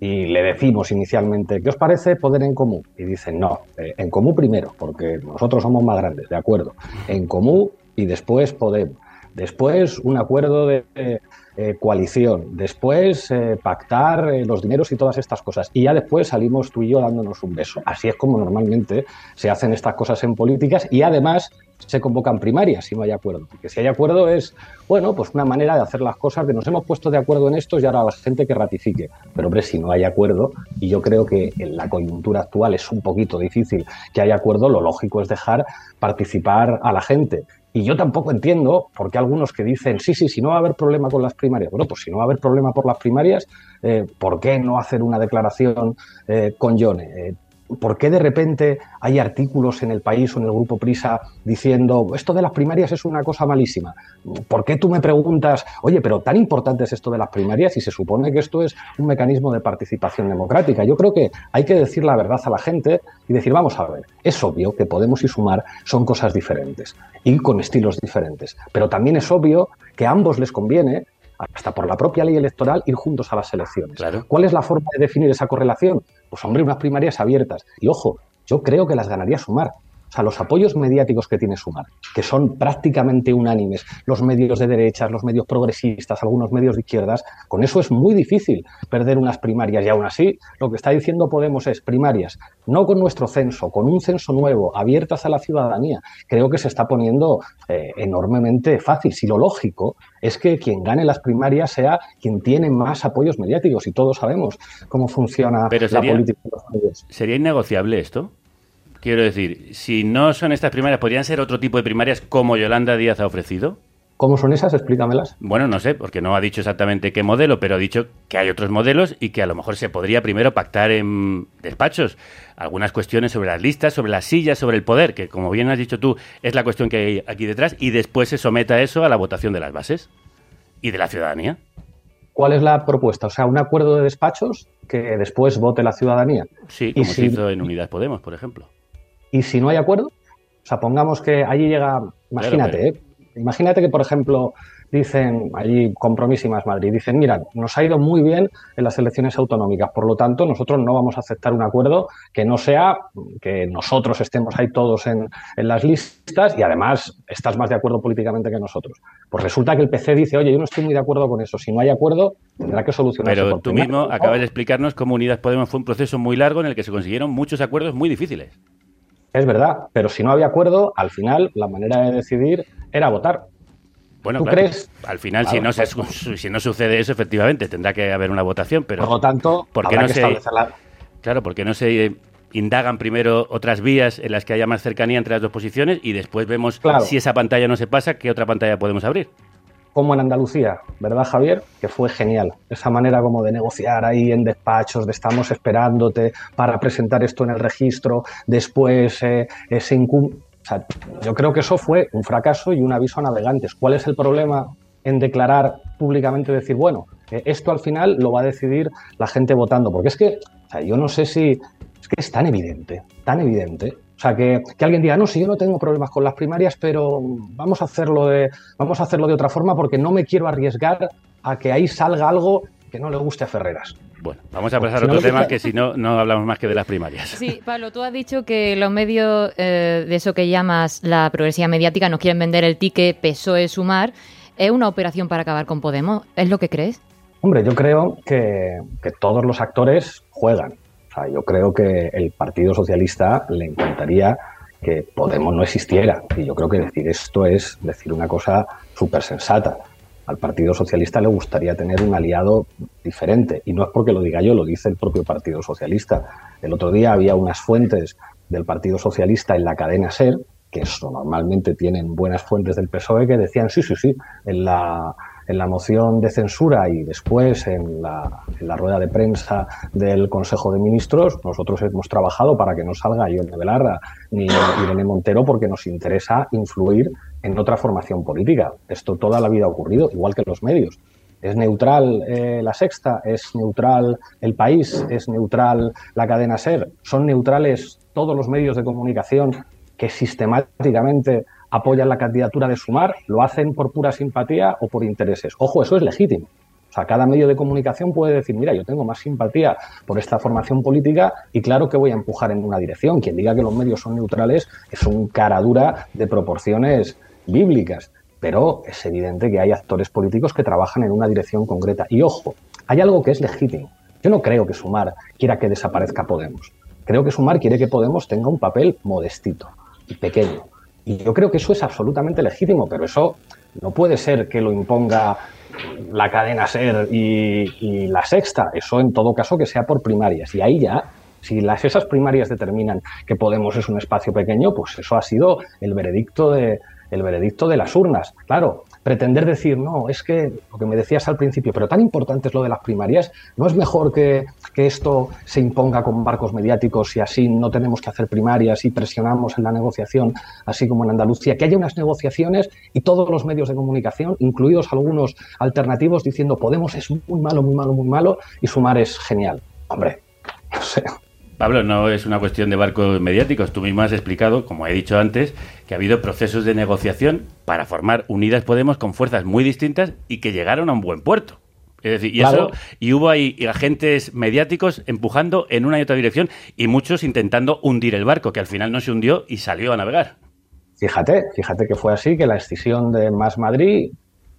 Y le decimos inicialmente, ¿qué os parece poder en común? Y dicen, no, eh, en común primero, porque nosotros somos más grandes, de acuerdo. En común y después Podemos. Después, un acuerdo de eh, coalición. Después, eh, pactar los dineros y todas estas cosas. Y ya después salimos tú y yo dándonos un beso. Así es como normalmente se hacen estas cosas en políticas y además se convocan primarias si no hay acuerdo. Porque si hay acuerdo es, bueno, pues una manera de hacer las cosas, que nos hemos puesto de acuerdo en esto y ahora la gente que ratifique. Pero hombre, si no hay acuerdo, y yo creo que en la coyuntura actual es un poquito difícil que haya acuerdo, lo lógico es dejar participar a la gente. Y yo tampoco entiendo por qué algunos que dicen, sí, sí, si no va a haber problema con las primarias. Bueno, pues si no va a haber problema por las primarias, eh, ¿por qué no hacer una declaración eh, con Yone? Eh, ¿Por qué de repente hay artículos en el país o en el grupo Prisa diciendo esto de las primarias es una cosa malísima? ¿Por qué tú me preguntas, oye, pero tan importante es esto de las primarias y se supone que esto es un mecanismo de participación democrática? Yo creo que hay que decir la verdad a la gente y decir, vamos a ver, es obvio que Podemos y Sumar son cosas diferentes y con estilos diferentes, pero también es obvio que a ambos les conviene hasta por la propia ley electoral, ir juntos a las elecciones. Claro. ¿Cuál es la forma de definir esa correlación? Pues hombre, unas primarias abiertas. Y ojo, yo creo que las ganaría Sumar. Sea, los apoyos mediáticos que tiene Sumar, que son prácticamente unánimes, los medios de derechas, los medios progresistas, algunos medios de izquierdas, con eso es muy difícil perder unas primarias. Y aún así, lo que está diciendo Podemos es primarias, no con nuestro censo, con un censo nuevo, abiertas a la ciudadanía. Creo que se está poniendo eh, enormemente fácil. Si lo lógico es que quien gane las primarias sea quien tiene más apoyos mediáticos, y todos sabemos cómo funciona Pero sería, la política de los medios. ¿Sería innegociable esto? Quiero decir, si no son estas primarias, ¿podrían ser otro tipo de primarias como Yolanda Díaz ha ofrecido? ¿Cómo son esas? Explícamelas. Bueno, no sé, porque no ha dicho exactamente qué modelo, pero ha dicho que hay otros modelos y que a lo mejor se podría primero pactar en despachos algunas cuestiones sobre las listas, sobre las sillas, sobre el poder, que como bien has dicho tú, es la cuestión que hay aquí detrás, y después se someta eso a la votación de las bases. y de la ciudadanía. ¿Cuál es la propuesta? O sea, un acuerdo de despachos que después vote la ciudadanía. Sí, Y como si- se hizo en Unidas Podemos, por ejemplo. Y si no hay acuerdo, o sea, pongamos que allí llega, imagínate, pero- ¿eh? imagínate que, por ejemplo, dicen allí Compromís y Más Madrid, dicen, mira, nos ha ido muy bien en las elecciones autonómicas, por lo tanto, nosotros no vamos a aceptar un acuerdo que no sea que nosotros estemos ahí todos en, en las listas y además estás más de acuerdo políticamente que nosotros. Pues resulta que el PC dice, oye, yo no estoy muy de acuerdo con eso, si no hay acuerdo, tendrá que solucionarse Pero tú primarias". mismo acabas de explicarnos cómo Unidas Podemos fue un proceso muy largo en el que se consiguieron muchos acuerdos muy difíciles. Es verdad, pero si no había acuerdo, al final la manera de decidir era votar. Bueno, ¿Tú claro, crees? al final, si, Claro, no se, si no sucede eso, efectivamente, tendrá que haber una votación, pero... Por lo tanto, ¿por qué no que se, la- Claro, porque no se indagan primero otras vías en las que haya más cercanía entre las dos posiciones y después vemos Claro. si esa pantalla no se pasa, qué otra pantalla podemos abrir. Como en Andalucía, ¿verdad, Javier? Que fue genial. Esa manera como de negociar ahí en despachos, de estamos esperándote para presentar esto en el registro, después eh, o sea, yo creo que eso fue un fracaso y un aviso a navegantes. ¿Cuál es el problema en declarar públicamente, decir, bueno, eh, esto al final lo va a decidir la gente votando? Porque es que, o sea, yo no sé si, es que es tan evidente, tan evidente. O sea, que, que alguien diga, no, si yo no tengo problemas con las primarias, pero vamos a hacerlo de, vamos a hacerlo de otra forma porque no me quiero arriesgar a que ahí salga algo que no le guste a Ferreras. Bueno, vamos a pasar a Si otro tema que si no, no hablamos más que de las primarias. Sí, Pablo, tú has dicho que los medios eh, de eso que llamas la progresiva mediática nos quieren vender el ticket PSOE Sumar. ¿Es una operación para acabar con Podemos? ¿Es lo que crees? Hombre, yo creo que, que todos los actores juegan. O sea, yo creo que el Partido Socialista le encantaría que Podemos no existiera. Y yo creo que decir esto es decir una cosa súper sensata. Al Partido Socialista le gustaría tener un aliado diferente. Y no es porque lo diga yo, lo dice el propio Partido Socialista. El otro día había unas fuentes del Partido Socialista en la cadena SER, que eso normalmente tienen buenas fuentes del PSOE, que decían, sí, sí, sí, en la, en la moción de censura y después en la, rueda de prensa del Consejo de Ministros, nosotros hemos trabajado para que no salga Ione Belarra ni Irene Montero porque nos interesa influir en otra formación política. Esto toda la vida ha ocurrido, igual que los medios. ¿Es neutral eh, la sexta? ¿Es neutral el país? ¿Es neutral la cadena SER? ¿Son neutrales todos los medios de comunicación que sistemáticamente apoyan la candidatura de Sumar? ¿Lo hacen por pura simpatía o por intereses? Ojo, eso es legítimo. O sea, cada medio de comunicación puede decir, mira, yo tengo más simpatía por esta formación política y claro que voy a empujar en una dirección. Quien diga que los medios son neutrales es un cara dura de proporciones bíblicas. Pero es evidente que hay actores políticos que trabajan en una dirección concreta. Y ojo, hay algo que es legítimo. Yo no creo que Sumar quiera que desaparezca Podemos. Creo que Sumar quiere que Podemos tenga un papel modestito y pequeño. Y yo creo que eso es absolutamente legítimo, pero eso no puede ser que lo imponga la cadena SER y, la sexta. Eso en todo caso que sea por primarias. Y ahí ya, si las, esas primarias determinan que Podemos es un espacio pequeño, pues eso ha sido el veredicto de, el veredicto de las urnas. Claro, pretender decir, no, es que lo que me decías al principio, pero tan importante es lo de las primarias, ¿no es mejor que, que esto se imponga con barcos mediáticos y así no tenemos que hacer primarias y presionamos en la negociación, así como en Andalucía, que haya unas negociaciones y todos los medios de comunicación, incluidos algunos alternativos, diciendo Podemos es muy malo, muy malo, muy malo y Sumar es genial? Hombre, no sé. Pablo, no es una cuestión de barcos mediáticos. Tú mismo has explicado, como he dicho antes, que ha habido procesos de negociación para formar Unidas Podemos con fuerzas muy distintas y que llegaron a un buen puerto. Es decir, y, Claro. eso, y hubo ahí agentes mediáticos empujando en una y otra dirección y muchos intentando hundir el barco, que al final no se hundió y salió a navegar. Fíjate, fíjate que fue así, que la escisión de Más Madrid,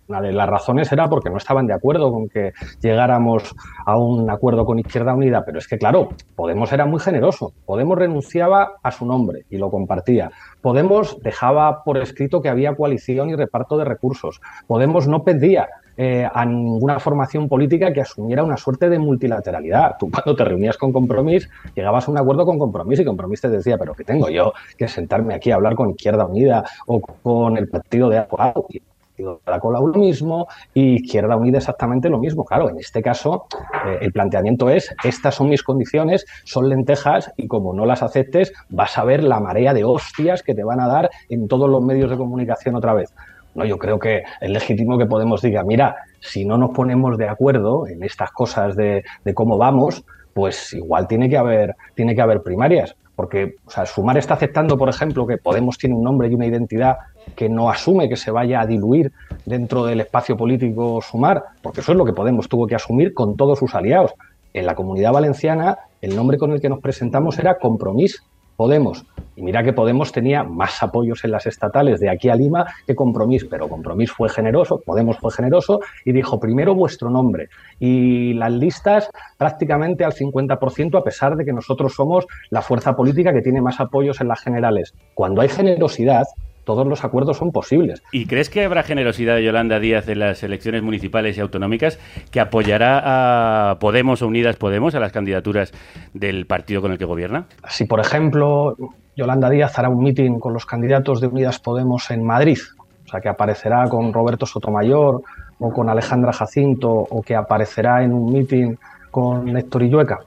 una de las razones era porque no estaban de acuerdo con que llegáramos a un acuerdo con Izquierda Unida, pero es que claro, Podemos era muy generoso, Podemos renunciaba a su nombre y lo compartía, Podemos dejaba por escrito que había coalición y reparto de recursos, Podemos no pedía eh, a ninguna formación política que asumiera una suerte de multilateralidad. Tú cuando te reunías con Compromís llegabas a un acuerdo con Compromís y Compromís te decía, pero ¿qué tengo yo que sentarme aquí a hablar con Izquierda Unida o con el partido de Acolau? Partido de Acolau lo mismo y Izquierda Unida exactamente lo mismo. Claro, en este caso eh, el planteamiento es, estas son mis condiciones, son lentejas y como no las aceptes vas a ver la marea de hostias que te van a dar en todos los medios de comunicación otra vez. No, yo creo que es legítimo que Podemos diga, mira, si no nos ponemos de acuerdo en estas cosas de, de cómo vamos, pues igual tiene que haber, tiene que haber primarias. Porque o sea, Sumar está aceptando, por ejemplo, que Podemos tiene un nombre y una identidad que no asume que se vaya a diluir dentro del espacio político Sumar, porque eso es lo que Podemos tuvo que asumir con todos sus aliados. En la comunidad valenciana, el nombre con el que nos presentamos era Compromís Podemos. Y mira que Podemos tenía más apoyos en las estatales de aquí a Lima que Compromís, pero Compromís fue generoso, Podemos fue generoso y dijo primero vuestro nombre. Y las listas prácticamente al 50% a pesar de que nosotros somos la fuerza política que tiene más apoyos en las generales. Cuando hay generosidad, todos los acuerdos son posibles. ¿Y crees que habrá generosidad de Yolanda Díaz en las elecciones municipales y autonómicas que apoyará a Podemos o Unidas Podemos a las candidaturas del partido con el que gobierna? Si, por ejemplo, Yolanda Díaz hará un mitin con los candidatos de Unidas Podemos en Madrid, o sea, que aparecerá con Roberto Sotomayor o con Alejandra Jacinto o que aparecerá en un mitin con Héctor Illueca.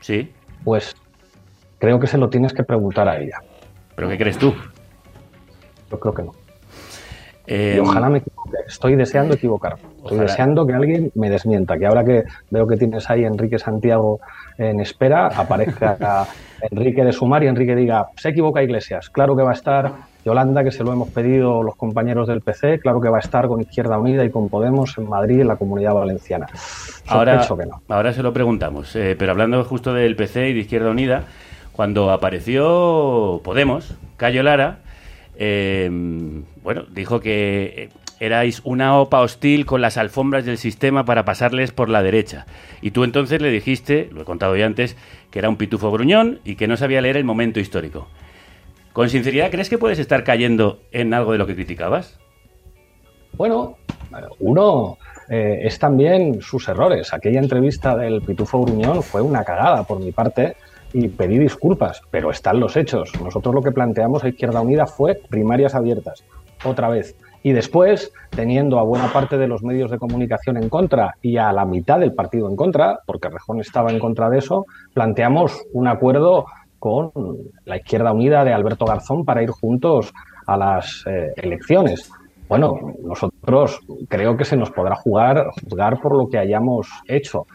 Sí. Pues creo que se lo tienes que preguntar a ella. ¿Pero qué crees tú? Yo creo que no. Eh, y ojalá me equivoque. Estoy deseando equivocarme. Estoy Ojalá. deseando que alguien me desmienta. Que ahora que veo que tienes ahí a Enrique Santiago en espera, aparezca Enrique de Sumar y Enrique diga, se equivoca Iglesias. Claro que va a estar Yolanda, que se lo hemos pedido los compañeros del PC. Claro que va a estar con Izquierda Unida y con Podemos en Madrid, en la Comunidad Valenciana. Ahora, Sospecho que no. ahora se lo preguntamos, eh, pero hablando justo del PC y de Izquierda Unida, cuando apareció Podemos, Cayo Lara, eh, bueno, dijo que eh, erais una OPA hostil con las alfombras del sistema para pasarles por la derecha. Y tú entonces le dijiste, lo he contado ya antes, que era un pitufo gruñón y que no sabía leer el momento histórico. Con sinceridad, ¿crees que puedes estar cayendo en algo de lo que criticabas? Bueno, uno eh, es también sus errores. Aquella entrevista del Pitufo Gruñón fue una cagada por mi parte y pedí disculpas, pero están los hechos. Nosotros lo que planteamos a Izquierda Unida fue primarias abiertas, otra vez. Y después, teniendo a buena parte de los medios de comunicación en contra y a la mitad del partido en contra, porque Rejón estaba en contra de eso, planteamos un acuerdo con la Izquierda Unida de Alberto Garzón para ir juntos a las eh, elecciones. Bueno, nosotros creo que se nos podrá jugar, juzgar por lo que hayamos hecho.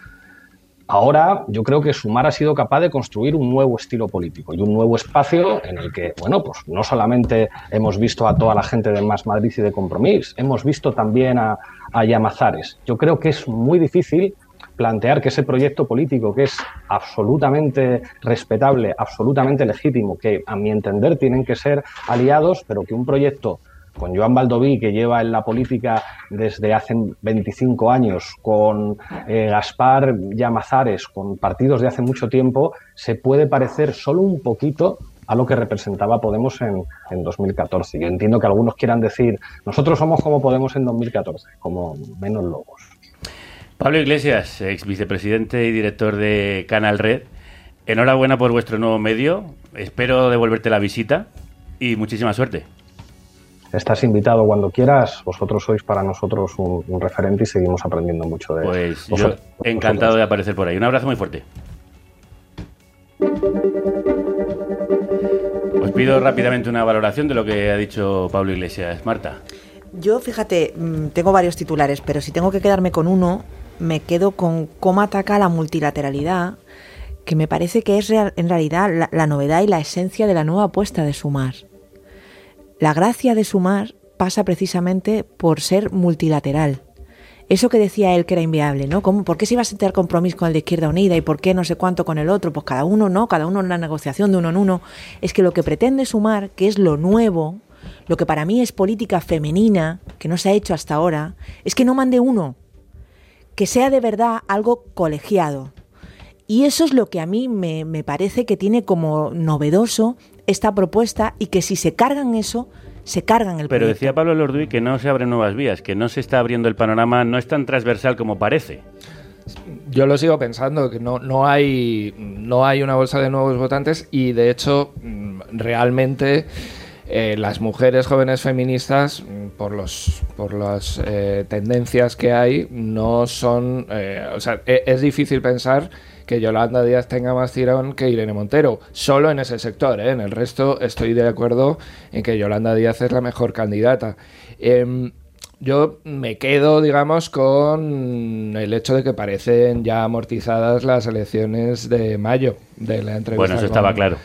Ahora yo creo que Sumar ha sido capaz de construir un nuevo estilo político y un nuevo espacio en el que, bueno, pues no solamente hemos visto a toda la gente de Más Madrid y de Compromís, hemos visto también a, a Llamazares. Yo creo que es muy difícil plantear que ese proyecto político, que es absolutamente respetable, absolutamente legítimo, que a mi entender tienen que ser aliados, pero que un proyecto con Joan Baldoví, que lleva en la política desde hace 25 años, con eh, Gaspar Llamazares, con partidos de hace mucho tiempo, se puede parecer solo un poquito a lo que representaba Podemos en, en 2014. Yo entiendo que algunos quieran decir, nosotros somos como Podemos en 2014, como menos lobos. Pablo Iglesias, ex vicepresidente y director de Canal Red, enhorabuena por vuestro nuevo medio. Espero devolverte la visita y muchísima suerte. Estás invitado cuando quieras. Vosotros sois para nosotros un, un referente y seguimos aprendiendo mucho de Pues yo vosotros. encantado de aparecer por ahí. Un abrazo muy fuerte. Os pido rápidamente una valoración de lo que ha dicho Pablo Iglesias. Marta. Yo, fíjate, mm, tengo varios titulares, pero si tengo que quedarme con uno, me quedo con cómo ataca la multilateralidad, que me parece que es real- en realidad la, la novedad y la esencia de la nueva apuesta de Sumar. La gracia de Sumar pasa precisamente por ser multilateral. Eso que decía él que era inviable, ¿no? ¿Cómo, ¿Por qué se iba a sentar compromiso con el de Izquierda Unida y por qué no sé cuánto con el otro? Pues cada uno no, cada uno en la negociación de uno en uno. Es que lo que pretende Sumar, que es lo nuevo, lo que para mí es política femenina, que no se ha hecho hasta ahora, es que no mande uno, que sea de verdad algo colegiado. Y eso es lo que a mí me, me parece que tiene como novedoso esta propuesta y que si se cargan eso, se cargan el Pero proyecto. decía Pablo Lorduy que no se abren nuevas vías, que no se está abriendo el panorama, no es tan transversal como parece. Yo lo sigo pensando, que no, no, hay, no hay una bolsa de nuevos votantes y de hecho mm, realmente eh, las mujeres jóvenes feministas, mm, por, los, por las eh, tendencias que hay, no son... eh, o sea, e- es difícil pensar que Yolanda Díaz tenga más tirón que Irene Montero. Solo en ese sector, ¿eh? en el resto estoy de acuerdo en que Yolanda Díaz es la mejor candidata. Em, yo me quedo, digamos, con el hecho de que parecen ya amortizadas las elecciones de mayo de la entrevista. Bueno, eso con- estaba claro.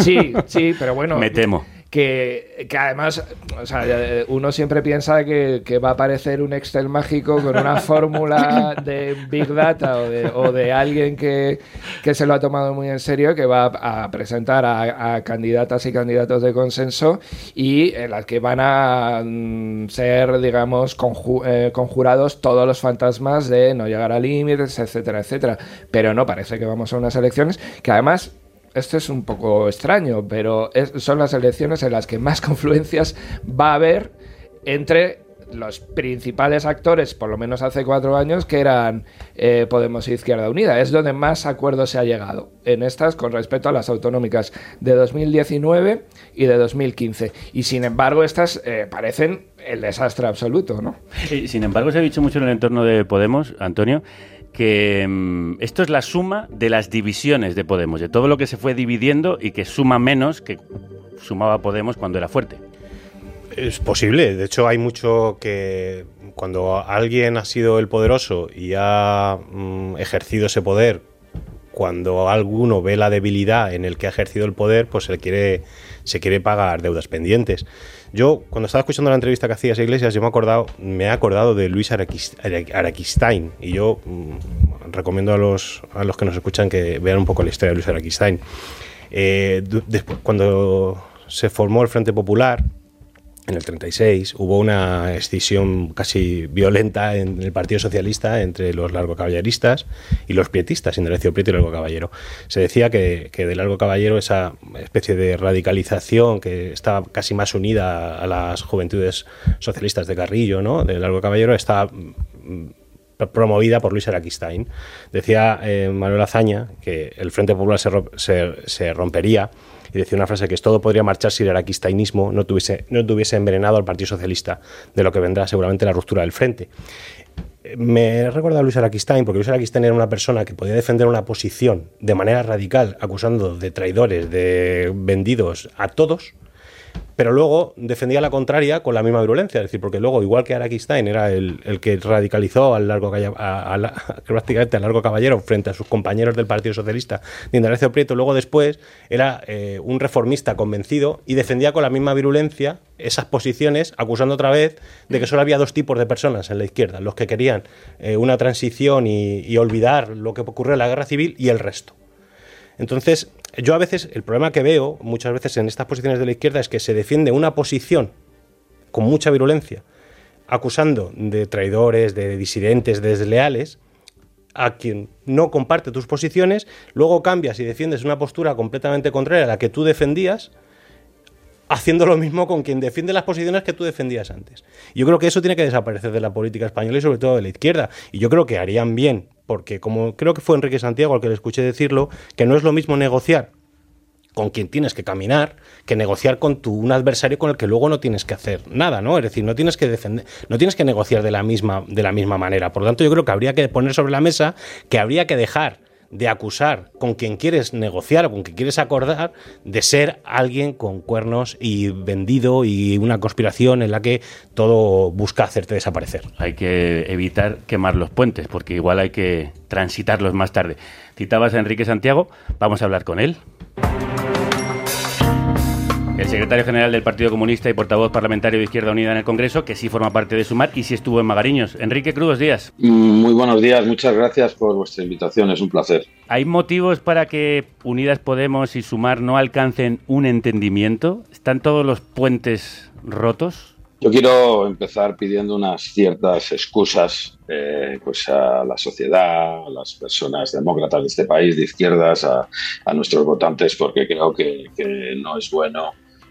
Sí, sí, pero bueno. Me temo. Que, que además, o sea, uno siempre piensa que, que va a aparecer un Excel mágico con una fórmula de Big Data o de, o de alguien que, que se lo ha tomado muy en serio, que va a presentar a, a candidatas y candidatos de consenso y en las que van a mm, ser, digamos, conju- eh, conjurados todos los fantasmas de no llegar a límites, etcétera, etcétera. Pero no, parece que vamos a unas elecciones que además esto es un poco extraño, pero son las elecciones en las que más confluencias va a haber entre los principales actores, por lo menos hace cuatro años, que eran eh, Podemos e Izquierda Unida. Es donde más acuerdo se ha llegado en estas con respecto a las autonómicas de 2019 y de 2015. Y sin embargo, estas eh, parecen el desastre absoluto, ¿no? Sin embargo, se ha dicho mucho en el entorno de Podemos, Antonio, que mm, esto es la suma de las divisiones de Podemos, de todo lo que se fue dividiendo y que suma menos que sumaba Podemos cuando era fuerte. Es posible, de hecho hay mucho que cuando alguien ha sido el poderoso y ha mm, ejercido ese poder, cuando alguno ve la debilidad en el que ha ejercido el poder, pues se quiere, se quiere pagar deudas pendientes. Yo, cuando estaba escuchando la entrevista que hacías Iglesias, yo me he acordado, me he acordado de Luis Araquis- Ara- Araquistain y yo mm, recomiendo a los, a los que nos escuchan que vean un poco la historia de Luis Araquistain. Eh, después, cuando se formó el Frente Popular, en el 36 hubo una escisión casi violenta en el Partido Socialista entre los largocaballeristas y los pietistas, Indalecio Prieto y Largo Caballero. Se decía que, de Largo Caballero esa especie de radicalización que estaba casi más unida a las juventudes socialistas de Carrillo, ¿no? de Largo Caballero, estaba mm, promovida por Luis Araquistain. Decía eh, Manuel Azaña que el Frente Popular se rompería y decía una frase que es todo podría marchar si el araquistainismo no tuviese, no tuviese envenenado al Partido Socialista, de lo que vendrá seguramente la ruptura del Frente. Me recordado a Luis Araquistain, porque Luis Araquistain era una persona que podía defender una posición de manera radical, acusando de traidores, de vendidos a todos, pero luego defendía la contraria con la misma virulencia, es decir, porque luego, igual que Araquistain era el, el que radicalizó al largo a- prácticamente al largo caballero frente a sus compañeros del Partido Socialista de Indalecio Prieto, luego después era eh, un reformista convencido y defendía con la misma virulencia esas posiciones, acusando otra vez de que solo había dos tipos de personas en la izquierda, los que querían eh, una transición y, y olvidar lo que ocurrió en la guerra civil y el resto. Entonces, yo a veces, el problema que veo muchas veces en estas posiciones de la izquierda es que se defiende una posición con mucha virulencia, acusando de traidores, de disidentes, de desleales, a quien no comparte tus posiciones, luego cambias y defiendes una postura completamente contraria a la que tú defendías, haciendo lo mismo con quien defiende las posiciones que tú defendías antes. Yo creo que eso tiene que desaparecer de la política española y sobre todo de la izquierda. Y yo creo que harían bien, porque como creo que fue Enrique Santiago al que le escuché decirlo, que no es lo mismo negociar con quien tienes que caminar que negociar con tu un adversario con el que luego no tienes que hacer nada, ¿no? Es decir, no tienes que defender, no tienes que negociar de la misma de la misma manera. Por lo tanto, yo creo que habría que poner sobre la mesa que habría que dejar de acusar con quien quieres negociar o con quien quieres acordar de ser alguien con cuernos y vendido y una conspiración en la que todo busca hacerte desaparecer. Hay que evitar quemar los puentes, porque igual hay que transitarlos más tarde. Citabas a Enrique Santiago, vamos a hablar con él. El secretario general del Partido Comunista y portavoz parlamentario de Izquierda Unida en el Congreso, que sí forma parte de Sumar y sí estuvo en Magariños. Enrique Cruz, días. Muy buenos días, muchas gracias por vuestra invitación, es un placer. ¿Hay motivos para que Unidas Podemos y Sumar no alcancen un entendimiento? ¿Están todos los puentes rotos? Yo quiero empezar pidiendo unas ciertas excusas eh, pues a la sociedad, a las personas demócratas de este país, de izquierdas, a, a nuestros votantes, porque creo que, que no es bueno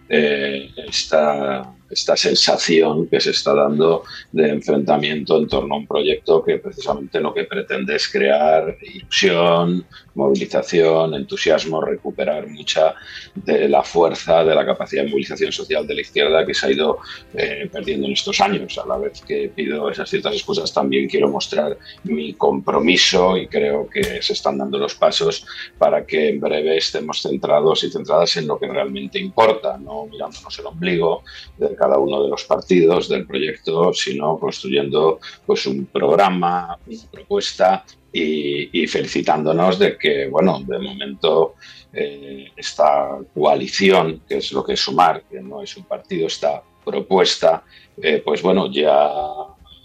eh, esta, esta sensación que se está dando de enfrentamiento en torno a un proyecto que precisamente lo que pretende es crear ilusión, movilización, entusiasmo, recuperar mucha de la fuerza, de la capacidad de movilización social de la izquierda que se ha ido eh, perdiendo en estos años. A la vez que pido esas ciertas excusas, también quiero mostrar mi compromiso y creo que se están dando los pasos para que en breve estemos centrados y centradas en lo que realmente importa, no mirándonos el ombligo de cada uno de los partidos del proyecto, sino construyendo pues un programa, una propuesta y, felicitándonos de que, bueno, de momento eh, esta coalición, que es lo que es sumar, que no es un partido, esta propuesta, eh, pues bueno, ya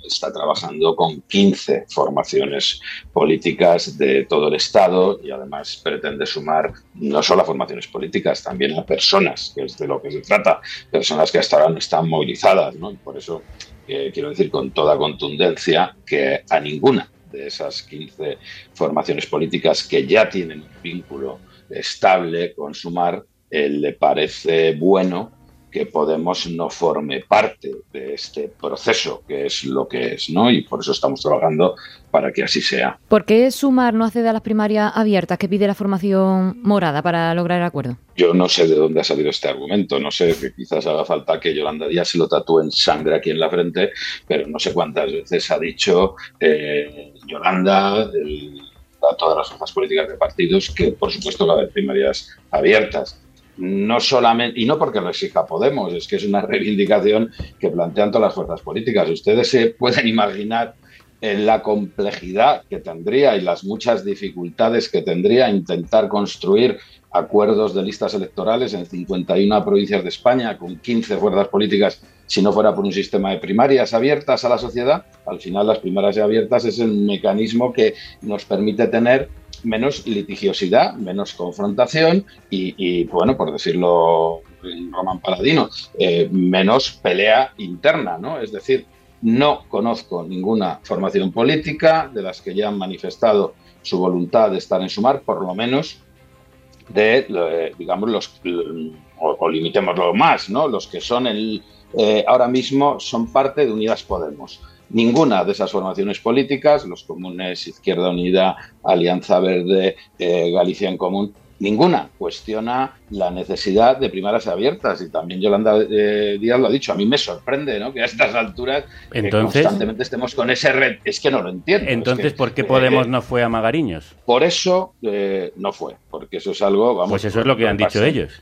está trabajando con 15 formaciones políticas de todo el Estado y además pretende sumar no solo a formaciones políticas, también a personas, que es de lo que se trata, personas que hasta ahora no están movilizadas, ¿no? Por eso eh, quiero decir con toda contundencia que a ninguna de esas 15 formaciones políticas que ya tienen un vínculo estable con Sumar, eh, le parece bueno que Podemos no forme parte de este proceso, que es lo que es, ¿no? Y por eso estamos trabajando para que así sea. ¿Por qué Sumar no accede a las primarias abiertas que pide la formación morada para lograr el acuerdo? Yo no sé de dónde ha salido este argumento, no sé, que quizás haga falta que Yolanda Díaz se lo tatúe en sangre aquí en la frente, pero no sé cuántas veces ha dicho eh, Yolanda, a todas las fuerzas políticas de partidos, que por supuesto va a haber primarias abiertas no solamente, y no porque lo exija Podemos, es que es una reivindicación que plantean todas las fuerzas políticas. Ustedes se pueden imaginar la complejidad que tendría y las muchas dificultades que tendría intentar construir acuerdos de listas electorales en 51 provincias de España con 15 fuerzas políticas si no fuera por un sistema de primarias abiertas a la sociedad. Al final las primarias abiertas es el mecanismo que nos permite tener menos litigiosidad, menos confrontación y, bueno, por decirlo en Román Paladino, eh, menos pelea interna, ¿no? Es decir, no conozco ninguna formación política de las que ya han manifestado su voluntad de estar en sumar, por lo menos de, eh, digamos, los, o, limitémoslo más, ¿no? Los que son el, eh, ahora mismo son parte de Unidas Podemos. Ninguna de esas formaciones políticas, los comunes, Izquierda Unida, Alianza Verde, eh, Galicia en Común, ninguna cuestiona la necesidad de primarias abiertas y también Yolanda eh, Díaz lo ha dicho. A mí me sorprende ¿no? que a estas alturas entonces, constantemente estemos con ese red. Es que no lo entiendo. Entonces, ¿por qué Podemos eh, no fue a Magariños? Por eso no fue, porque eso es algo... Vamos, pues eso es lo que han dicho ellos.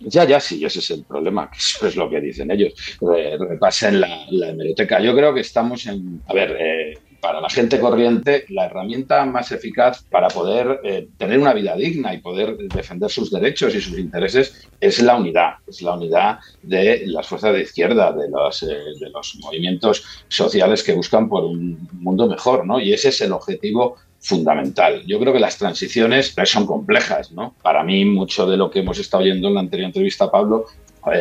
Ya, ya, sí, ese es el problema, que eso es lo que dicen ellos. repasen la, la, hemeroteca. Yo creo que estamos en. A ver, eh, para la gente corriente, la herramienta más eficaz para poder eh, tener una vida digna y poder defender sus derechos y sus intereses es la unidad, es la unidad de las fuerzas de izquierda, de los, eh, de los movimientos sociales que buscan por un mundo mejor, ¿no? Y ese es el objetivo fundamental. Yo creo que las transiciones son complejas, ¿no? Para mí, mucho de lo que hemos estado oyendo en la anterior entrevista Pablo,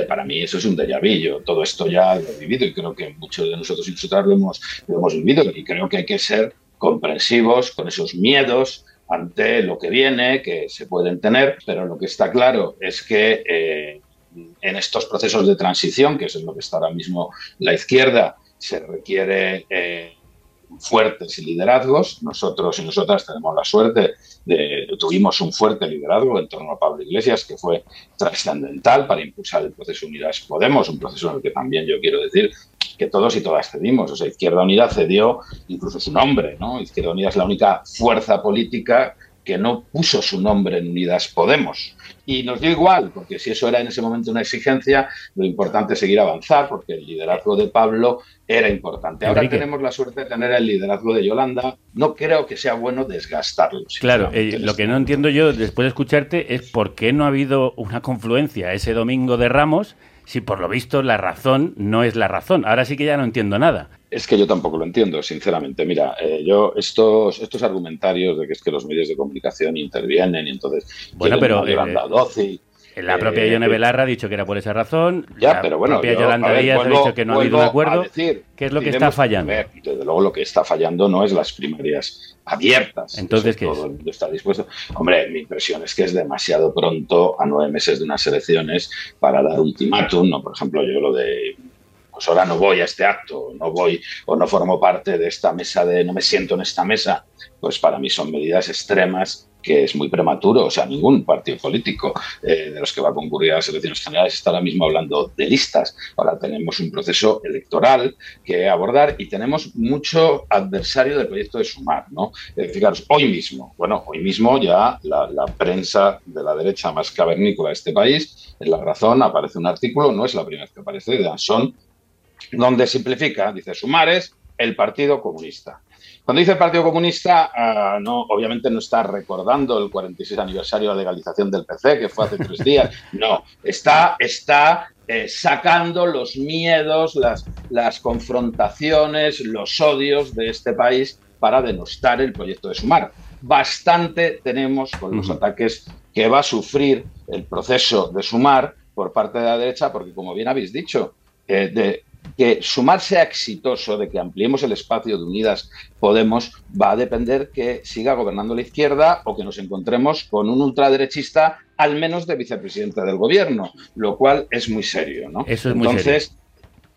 para mí eso es un déjà. Todo esto ya lo he vivido y creo que muchos de nosotros y lo hemos, lo hemos vivido y creo que hay que ser comprensivos con esos miedos ante lo que viene, que se pueden tener, pero lo que está claro es que eh, en estos procesos de transición, que es en lo que está ahora mismo la izquierda, se requiere eh, fuertes liderazgos. Nosotros y nosotras tenemos la suerte de tuvimos un fuerte liderazgo en torno a Pablo Iglesias que fue trascendental para impulsar el proceso Unidas Podemos, un proceso en el que también yo quiero decir que todos y todas cedimos. O sea, Izquierda Unida cedió incluso su nombre, ¿no? Izquierda Unida es la única fuerza política que no puso su nombre en Unidas Podemos. Y nos dio igual, porque si eso era en ese momento una exigencia, lo importante es seguir avanzar, porque el liderazgo de Pablo era importante. Ahora tenemos la suerte de tener el liderazgo de Yolanda. No creo que sea bueno desgastarlo. Claro, eh, lo que no entiendo yo después de escucharte es por qué no ha habido una confluencia ese domingo de Ramos si por lo visto la razón no es la razón. Ahora sí que ya no entiendo nada. Es que yo tampoco lo entiendo, sinceramente. Mira, eh, yo estos, estos argumentarios de que es que los medios de comunicación intervienen y entonces... Bueno, pero... Eh, la propia eh, Ione Belarra ha dicho que era por esa razón. Ya, la pero bueno. propia Yolanda Díaz ha dicho que no ha habido un acuerdo. ¿Qué es lo que está fallando? desde luego, lo que está fallando no es las primarias abiertas. Entonces, ¿qué todo es? está dispuesto. Hombre, mi impresión es que es demasiado pronto, a nueve meses de unas elecciones, para dar ultimátum. ¿no? Por ejemplo, yo lo de pues ahora no voy a este acto, no voy o no formo parte de esta mesa de, no me siento en esta mesa, pues para mí son medidas extremas que es muy prematuro. O sea, ningún partido político eh, de los que va a concurrir a las elecciones generales está ahora mismo hablando de listas. Ahora tenemos un proceso electoral que abordar y tenemos mucho adversario del proyecto de Sumar. ¿no? Eh, fijaros, hoy mismo, bueno, hoy mismo ya la, prensa de la derecha más cavernícola de este país, en La Razón, aparece un artículo, no es la primera vez que aparece, de Danson, donde simplifica, dice, Sumar es el Partido Comunista. Cuando dice el Partido Comunista, ah, no, obviamente no está recordando el 46 aniversario de la legalización del PC, que fue hace tres días. No, está, está eh, sacando los miedos, las, las confrontaciones, los odios de este país para denostar el proyecto de Sumar. Bastante tenemos con los ataques que va a sufrir el proceso de Sumar por parte de la derecha, porque como bien habéis dicho, eh, de, que sumar sea exitoso, de que ampliemos el espacio de Unidas Podemos, va a depender que siga gobernando la izquierda o que nos encontremos con un ultraderechista, al menos de vicepresidente del gobierno, lo cual es muy serio, ¿no? Eso es muy entonces, serio.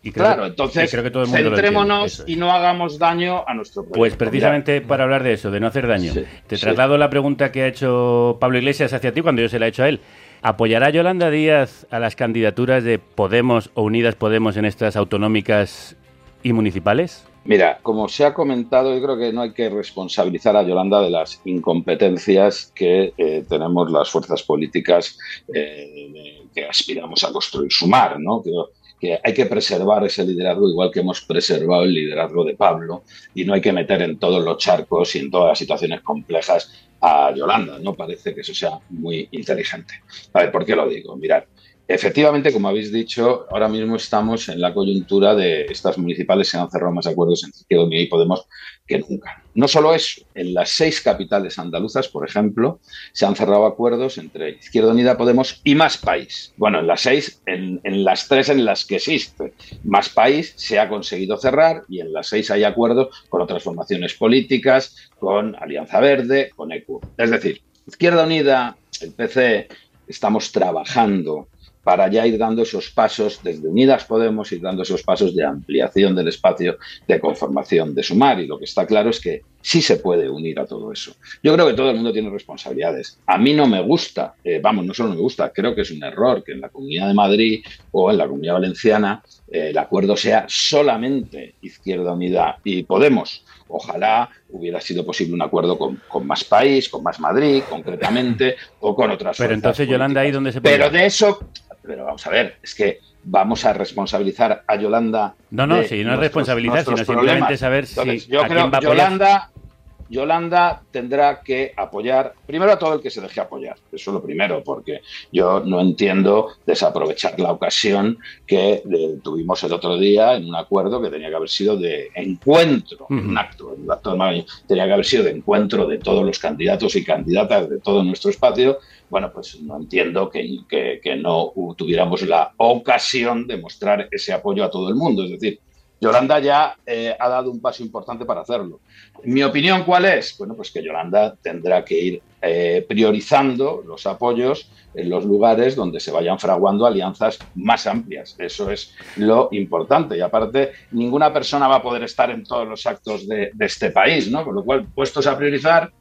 Y creo claro, entonces creo que todo el mundo lo centrémonos entiende, y no hagamos daño a nuestro proyecto. Pues precisamente para hablar de eso, de no hacer daño, te sí. traslado la pregunta que ha hecho Pablo Iglesias hacia ti cuando yo se la he hecho a él. ¿Apoyará Yolanda Díaz a las candidaturas de Podemos o Unidas Podemos en estas autonómicas y municipales? Mira, como se ha comentado, yo creo que no hay que responsabilizar a Yolanda de las incompetencias que eh, tenemos las fuerzas políticas eh, que aspiramos a construir sumar, ¿no? Que hay que preservar ese liderazgo igual que hemos preservado el liderazgo de Pablo y no hay que meter en todos los charcos y en todas las situaciones complejas a Yolanda. No parece que eso sea muy inteligente. A ver, ¿por qué lo digo? Mirad, Efectivamente, como habéis dicho, ahora mismo estamos en la coyuntura de estas municipales, se han cerrado más acuerdos entre Izquierda Unida y Podemos que nunca. No solo eso, en las seis capitales andaluzas, por ejemplo, se han cerrado acuerdos entre Izquierda Unida, Podemos y Más País. Bueno, en las seis, en, en las tres en las que existe Más País se ha conseguido cerrar y en las seis hay acuerdos con otras formaciones políticas, con Alianza Verde, con ECU. Es decir, Izquierda Unida, el PC, estamos trabajando para ya ir dando esos pasos desde Unidas Podemos, ir dando esos pasos de ampliación del espacio de conformación de Sumar. Y lo que está claro es que sí se puede unir a todo eso. Yo creo que todo el mundo tiene responsabilidades. A mí no me gusta, eh, vamos, no solo me gusta, creo que es un error que en la Comunidad de Madrid o en la Comunidad Valenciana eh, el acuerdo sea solamente Izquierda Unida y Podemos. Ojalá hubiera sido posible un acuerdo con, con más país, con más Madrid, concretamente, o con otras Pero entonces, Yolanda, ¿ahí dónde se Pero pondrá? de eso, pero vamos a ver, es que vamos a responsabilizar a Yolanda. No, no, si no es responsabilizar, sino simplemente saber si yo a creo quién va a que apoyar. Yolanda, Yolanda tendrá que apoyar, primero a todo el que se deje apoyar, eso es lo primero, porque yo no entiendo desaprovechar la ocasión que eh, tuvimos el otro día en un acuerdo que tenía que haber sido de encuentro, en un acto, un acto de tenía que haber sido de encuentro de todos los candidatos y candidatas de todo nuestro espacio. Bueno, pues no entiendo que, que- no tuviéramos la ocasión de mostrar ese apoyo a todo el mundo. Es decir, Yolanda ya eh, ha dado un paso importante para hacerlo. Mi opinión, ¿cuál es? Bueno, pues que Yolanda tendrá que ir eh, priorizando los apoyos en los lugares donde se vayan fraguando alianzas más amplias. Eso es lo importante. Y aparte, ninguna persona va a poder estar en todos los actos de, de este país, ¿no? Con lo cual, puestos a priorizar,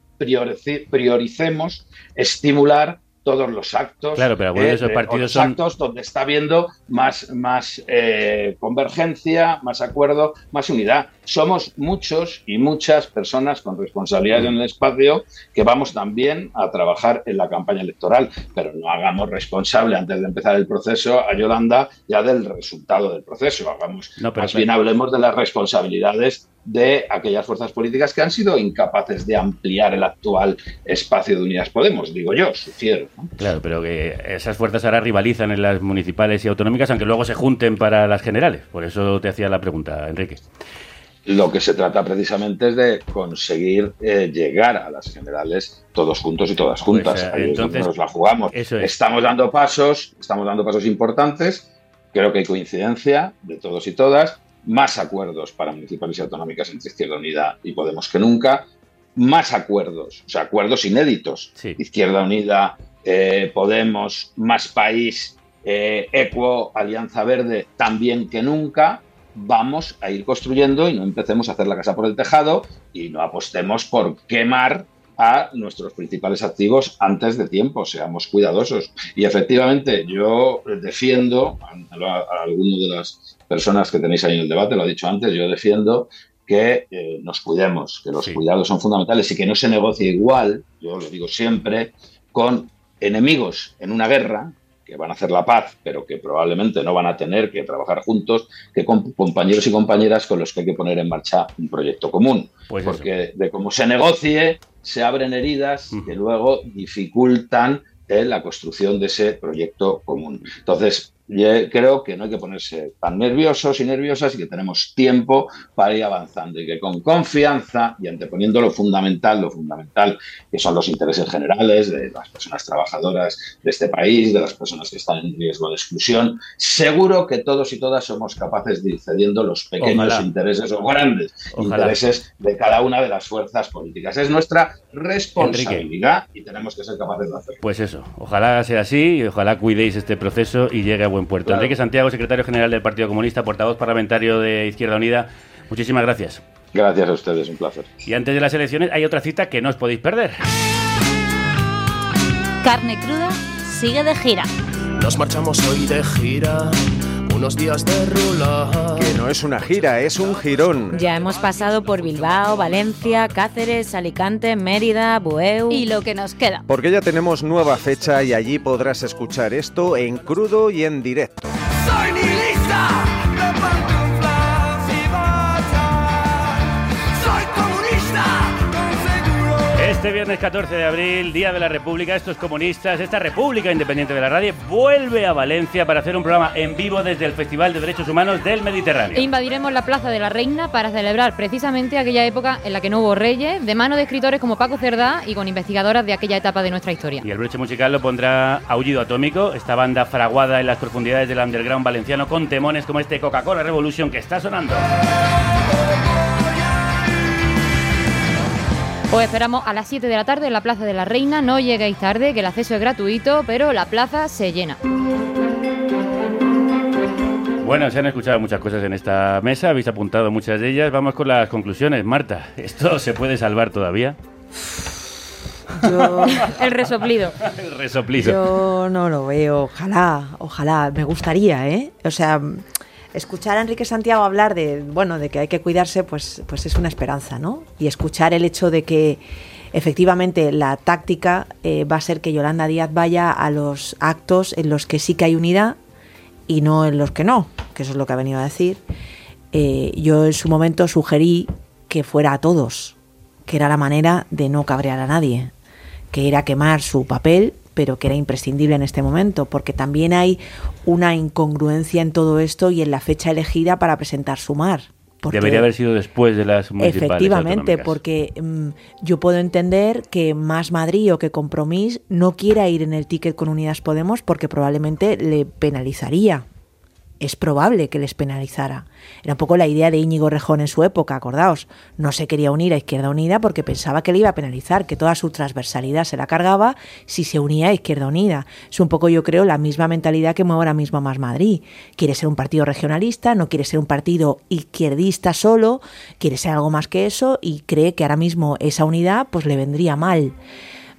prioricemos estimular todos los actos. Claro, pero algunos de esos o partidos son- actos donde está habiendo más, más eh, convergencia, más acuerdo, más unidad. Somos muchos y muchas personas con responsabilidades en el espacio que vamos también a trabajar en la campaña electoral, pero no hagamos responsable antes de empezar el proceso a Yolanda ya del resultado del proceso. Hagamos, No, pero- más bien hablemos de las responsabilidades de aquellas fuerzas políticas que han sido incapaces de ampliar el actual espacio de Unidas Podemos, digo yo, sugiero. ¿no? Claro, pero que esas fuerzas ahora rivalizan en las municipales y autonómicas, aunque luego se junten para las generales. Por eso te hacía la pregunta, Enrique. Lo que se trata precisamente es de conseguir eh, llegar a las generales todos juntos y todas juntas. Pues, eh, Ahí es entonces, nos la jugamos. eso es. Estamos dando pasos, estamos dando pasos importantes. Creo que hay coincidencia de todos y todas. Más acuerdos para municipales y autonómicas entre Izquierda Unida y Podemos que nunca. Más acuerdos, o sea, acuerdos inéditos. Izquierda Unida, eh, Podemos, Más País, eh, Equo, Alianza Verde, también que nunca. vamos a ir construyendo y no empecemos a hacer la casa por el tejado y no apostemos por quemar a nuestros principales activos antes de tiempo, seamos cuidadosos. Y efectivamente, yo defiendo, a, a alguno de las personas que tenéis ahí en el debate, lo ha dicho antes, yo defiendo que eh, nos cuidemos, que los cuidados son fundamentales y que no se negocie igual, yo lo digo siempre, con enemigos en una guerra, que van a hacer la paz, pero que probablemente no van a tener que trabajar juntos, que con compañeros y compañeras con los que hay que poner en marcha un proyecto común. Pues Porque de cómo se negocie, se abren heridas que luego dificultan eh, la construcción de ese proyecto común. Entonces, yo creo que no hay que ponerse tan nerviosos y nerviosas y que tenemos tiempo para ir avanzando y que con confianza y anteponiendo lo fundamental, lo fundamental que son los intereses generales de las personas trabajadoras de este país, de las personas que están en riesgo de exclusión, seguro que todos y todas somos capaces de ir cediendo los pequeños Ojalá. intereses o grandes Ojalá. intereses de cada una de las fuerzas políticas. Es nuestra responsabilidad y tenemos que ser capaces de hacerlo. Pues eso, ojalá sea así y ojalá cuidéis este proceso y llegue a buen puerto. Claro. Enrique Santiago, secretario general del Partido Comunista, portavoz parlamentario de Izquierda Unida, muchísimas gracias. Gracias a ustedes, un placer. Y antes de las elecciones hay otra cita que no os podéis perder. Carne cruda sigue de gira. Nos marchamos hoy de gira, unos días de rula. Que no es una gira, es un girón. Ya hemos pasado por Bilbao, Valencia, Cáceres, Alicante, Mérida, Bueu. Y lo que nos queda. Porque ya tenemos nueva fecha y allí podrás escuchar esto en crudo y en directo. Soy nihilista, Este viernes 14 de abril, Día de la República, estos comunistas, esta República Independiente de la Radio, vuelve a Valencia para hacer un programa en vivo desde el Festival de Derechos Humanos del Mediterráneo. E invadiremos la Plaza de la Reina para celebrar precisamente aquella época en la que no hubo reyes, de mano de escritores como Paco Cerdá y con investigadoras de aquella etapa de nuestra historia. Y el broche musical lo pondrá Aullido Atómico, esta banda fraguada en las profundidades del underground valenciano con temones como este Coca-Cola Revolution que está sonando. Os esperamos a las 7 de la tarde en la Plaza de la Reina. No lleguéis tarde, que el acceso es gratuito, pero la plaza se llena. Bueno, se han escuchado muchas cosas en esta mesa, habéis apuntado muchas de ellas. Vamos con las conclusiones. Marta, ¿esto se puede salvar todavía? Yo, El resoplido. El resoplido. yo no lo veo. Ojalá, ojalá. Me gustaría, ¿eh? O sea, escuchar a Enrique Santiago hablar de, bueno, de que hay que cuidarse, pues, pues es una esperanza, ¿no? Y escuchar el hecho de que efectivamente la táctica eh, va a ser que Yolanda Díaz vaya a los actos en los que sí que hay unidad y no en los que no, que eso es lo que ha venido a decir. Eh, yo en su momento sugerí que fuera a todos, que era la manera de no cabrear a nadie, que era quemar su papel, pero que era imprescindible en este momento, porque también hay una incongruencia en todo esto y en la fecha elegida para presentar Sumar. Porque- Debería haber sido después de las municipales. Efectivamente, porque mm, yo puedo entender que Más Madrid o que Compromís no quiera ir en el ticket con Unidas Podemos porque probablemente le penalizaría. Es probable que les penalizara. Era un poco la idea de Íñigo Rejón en su época, acordaos. No se quería unir a Izquierda Unida porque pensaba que le iba a penalizar, que toda su transversalidad se la cargaba si se unía a Izquierda Unida. Es un poco, yo creo, la misma mentalidad que mueve ahora mismo Más Madrid. Quiere ser un partido regionalista, no quiere ser un partido izquierdista solo, quiere ser algo más que eso y cree que ahora mismo esa unidad pues le vendría mal.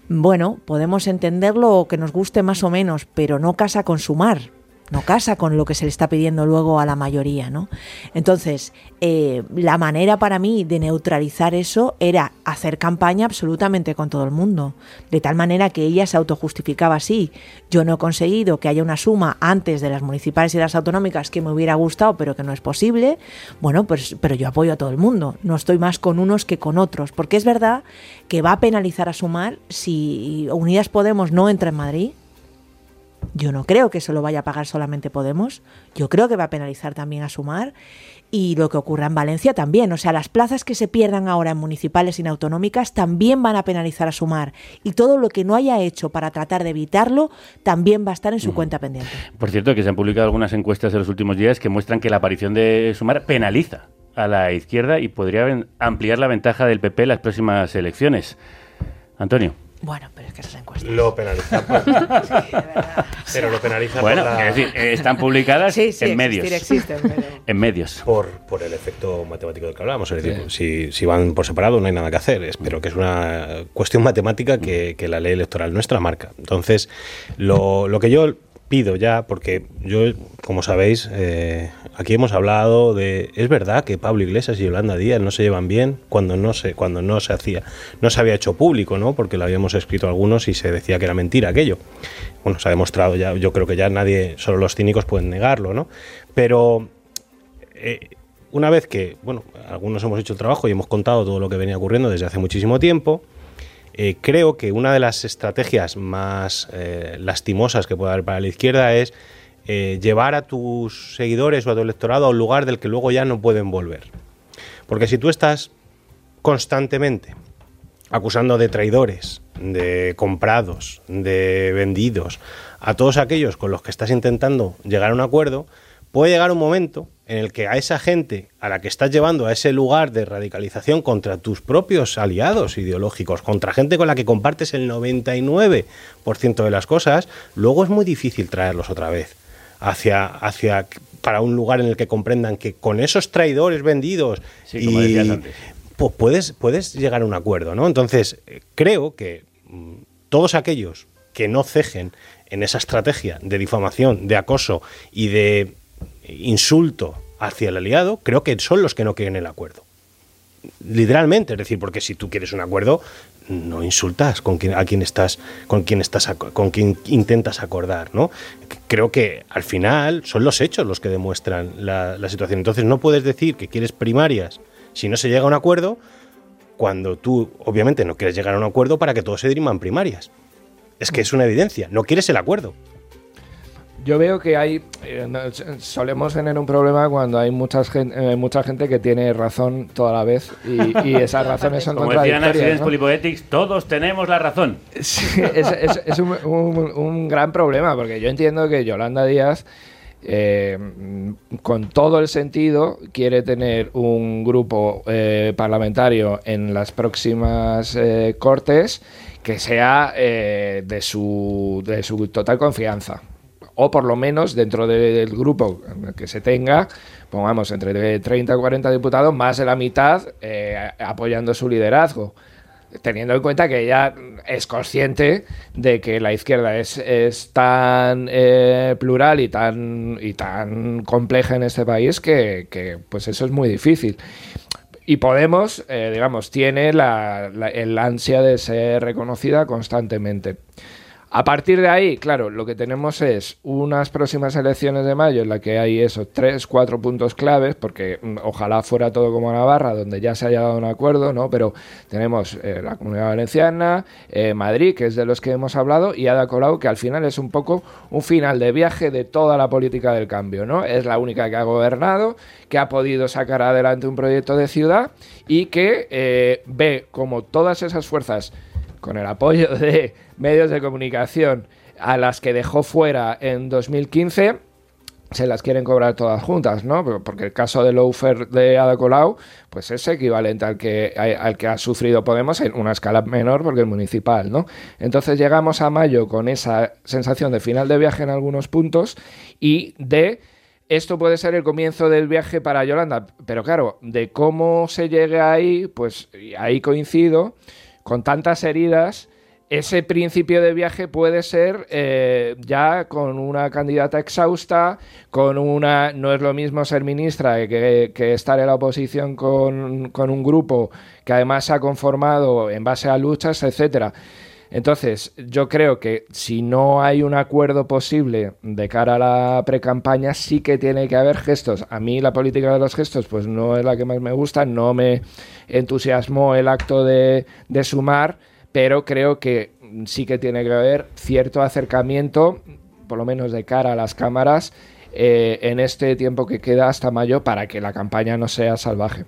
Bueno, podemos entenderlo o que nos guste más o menos, pero no casa con sumar, no casa con lo que se le está pidiendo luego a la mayoría, ¿no? Entonces, eh, la manera para mí de neutralizar eso era hacer campaña absolutamente con todo el mundo, de tal manera que ella se autojustificaba así. Yo no he conseguido que haya una suma antes de las municipales y las autonómicas que me hubiera gustado, pero que no es posible. Bueno, pues, pero yo apoyo a todo el mundo. No estoy más con unos que con otros, porque es verdad que va a penalizar a sumar si Unidas Podemos no entra en Madrid. Yo no creo que eso lo vaya a pagar solamente Podemos. Yo creo que va a penalizar también a Sumar. Y lo que ocurra en Valencia también. O sea, las plazas que se pierdan ahora en municipales y en autonómicas también van a penalizar a Sumar. Y todo lo que no haya hecho para tratar de evitarlo también va a estar en su cuenta pendiente. Por cierto, que se han publicado algunas encuestas en los últimos días que muestran que la aparición de Sumar penaliza a la izquierda y podría ampliar la ventaja del PP en las próximas elecciones. Antonio. Bueno, pero es que esas encuestas. Lo penaliza. por- pero lo penaliza Bueno, por la- quiero decir, eh, están publicadas Sí, sí, en medios. existir existen, pero- En medios. Por, por el efecto matemático del que hablábamos. Es decir, si, si van por separado no hay nada que hacer. Espero que es una cuestión matemática que, que la ley electoral nuestra marca. Entonces, lo, lo que yo pido ya, porque yo, como sabéis, eh, aquí hemos hablado de... Es verdad que Pablo Iglesias y Yolanda Díaz no se llevan bien cuando no se, cuando no se hacía, no se había hecho público, ¿no? Porque lo habíamos escrito algunos y se decía que era mentira aquello. Bueno, se ha demostrado ya, yo creo que ya nadie, solo los cínicos pueden negarlo, ¿no? Pero eh, una vez que, bueno, algunos hemos hecho el trabajo y hemos contado todo lo que venía ocurriendo desde hace muchísimo tiempo, eh, creo que una de las estrategias más eh, lastimosas que puede haber para la izquierda es eh, llevar a tus seguidores o a tu electorado a un lugar del que luego ya no pueden volver. Porque si tú estás constantemente acusando de traidores, de comprados, de vendidos, a todos aquellos con los que estás intentando llegar a un acuerdo, puede llegar un momento en el que a esa gente a la que estás llevando a ese lugar de radicalización contra tus propios aliados ideológicos, contra gente con la que compartes el 99% de las cosas, luego es muy difícil traerlos otra vez hacia, hacia para un lugar en el que comprendan que con esos traidores vendidos Sí, como decías antes. pues puedes, puedes llegar a un acuerdo, ¿no? Entonces, eh, creo que mm, todos aquellos que no cejen en esa estrategia de difamación, de acoso y de insulto hacia el aliado, creo que son los que no quieren el acuerdo. Literalmente, es decir, porque si tú quieres un acuerdo, no insultas con quien, a quien estás, con quien estás, con quien intentas acordar, ¿no? Creo que al final son los hechos los que demuestran la, la situación. Entonces no puedes decir que quieres primarias si no se llega a un acuerdo, cuando tú obviamente no quieres llegar a un acuerdo para que todos se diriman primarias. Es que es una evidencia, no quieres el acuerdo. Yo veo que hay. eh, no, solemos tener un problema cuando hay muchas gen- eh, mucha gente que tiene razón toda la vez y, y esas razones son Como decían contradictorias. Accidents ¿no? Polypoetics, todos tenemos la razón. Sí, es, es- es un, un- un gran problema, porque yo entiendo que Yolanda Díaz, eh, con todo el sentido, quiere tener un grupo eh, parlamentario en las próximas eh, cortes que sea eh, de, su, de su total confianza. O por lo menos dentro de- del grupo que se tenga, pongamos entre 30 y 40 diputados, más de la mitad eh, apoyando su liderazgo teniendo en cuenta que ella es consciente de que la izquierda es, es tan eh, plural y tan, y tan compleja en este país que, que, pues eso es muy difícil. Y Podemos, eh, digamos, tiene la, la- el ansia de ser reconocida constantemente. A partir de ahí, claro, lo que tenemos es unas próximas elecciones de mayo en la que hay esos tres, cuatro puntos claves, porque mm, ojalá fuera todo como Navarra, donde ya se haya dado un acuerdo, ¿no? Pero tenemos eh, la Comunidad Valenciana, eh, Madrid, que es de los que hemos hablado, y Ada Colau, que al final es un poco un final de viaje de toda la política del cambio, ¿no? Es la única que ha gobernado, que ha podido sacar adelante un proyecto de ciudad y que eh, ve como todas esas fuerzas con el apoyo de medios de comunicación a las que dejó fuera en 2015, se las quieren cobrar todas juntas, ¿no? Porque el caso de Loufer de Ada Colau, pues es equivalente al que, al que ha sufrido Podemos en una escala menor porque es municipal, ¿no? Entonces llegamos a mayo con esa sensación de final de viaje en algunos puntos y de esto puede ser el comienzo del viaje para Yolanda, pero claro, de cómo se llegue ahí, pues ahí coincido, con tantas heridas, ese principio de viaje puede ser eh, ya con una candidata exhausta, con una... No es lo mismo ser ministra que, estar en la oposición con, con un grupo que además se ha conformado en base a luchas, etcétera. Entonces, yo creo que si no hay un acuerdo posible de cara a la precampaña, sí que tiene que haber gestos. A mí la política de los gestos, pues no es la que más me gusta, no me entusiasmó el acto de, de sumar, pero creo que sí que tiene que haber cierto acercamiento, por lo menos de cara a las cámaras, eh, en este tiempo que queda hasta mayo para que la campaña no sea salvaje.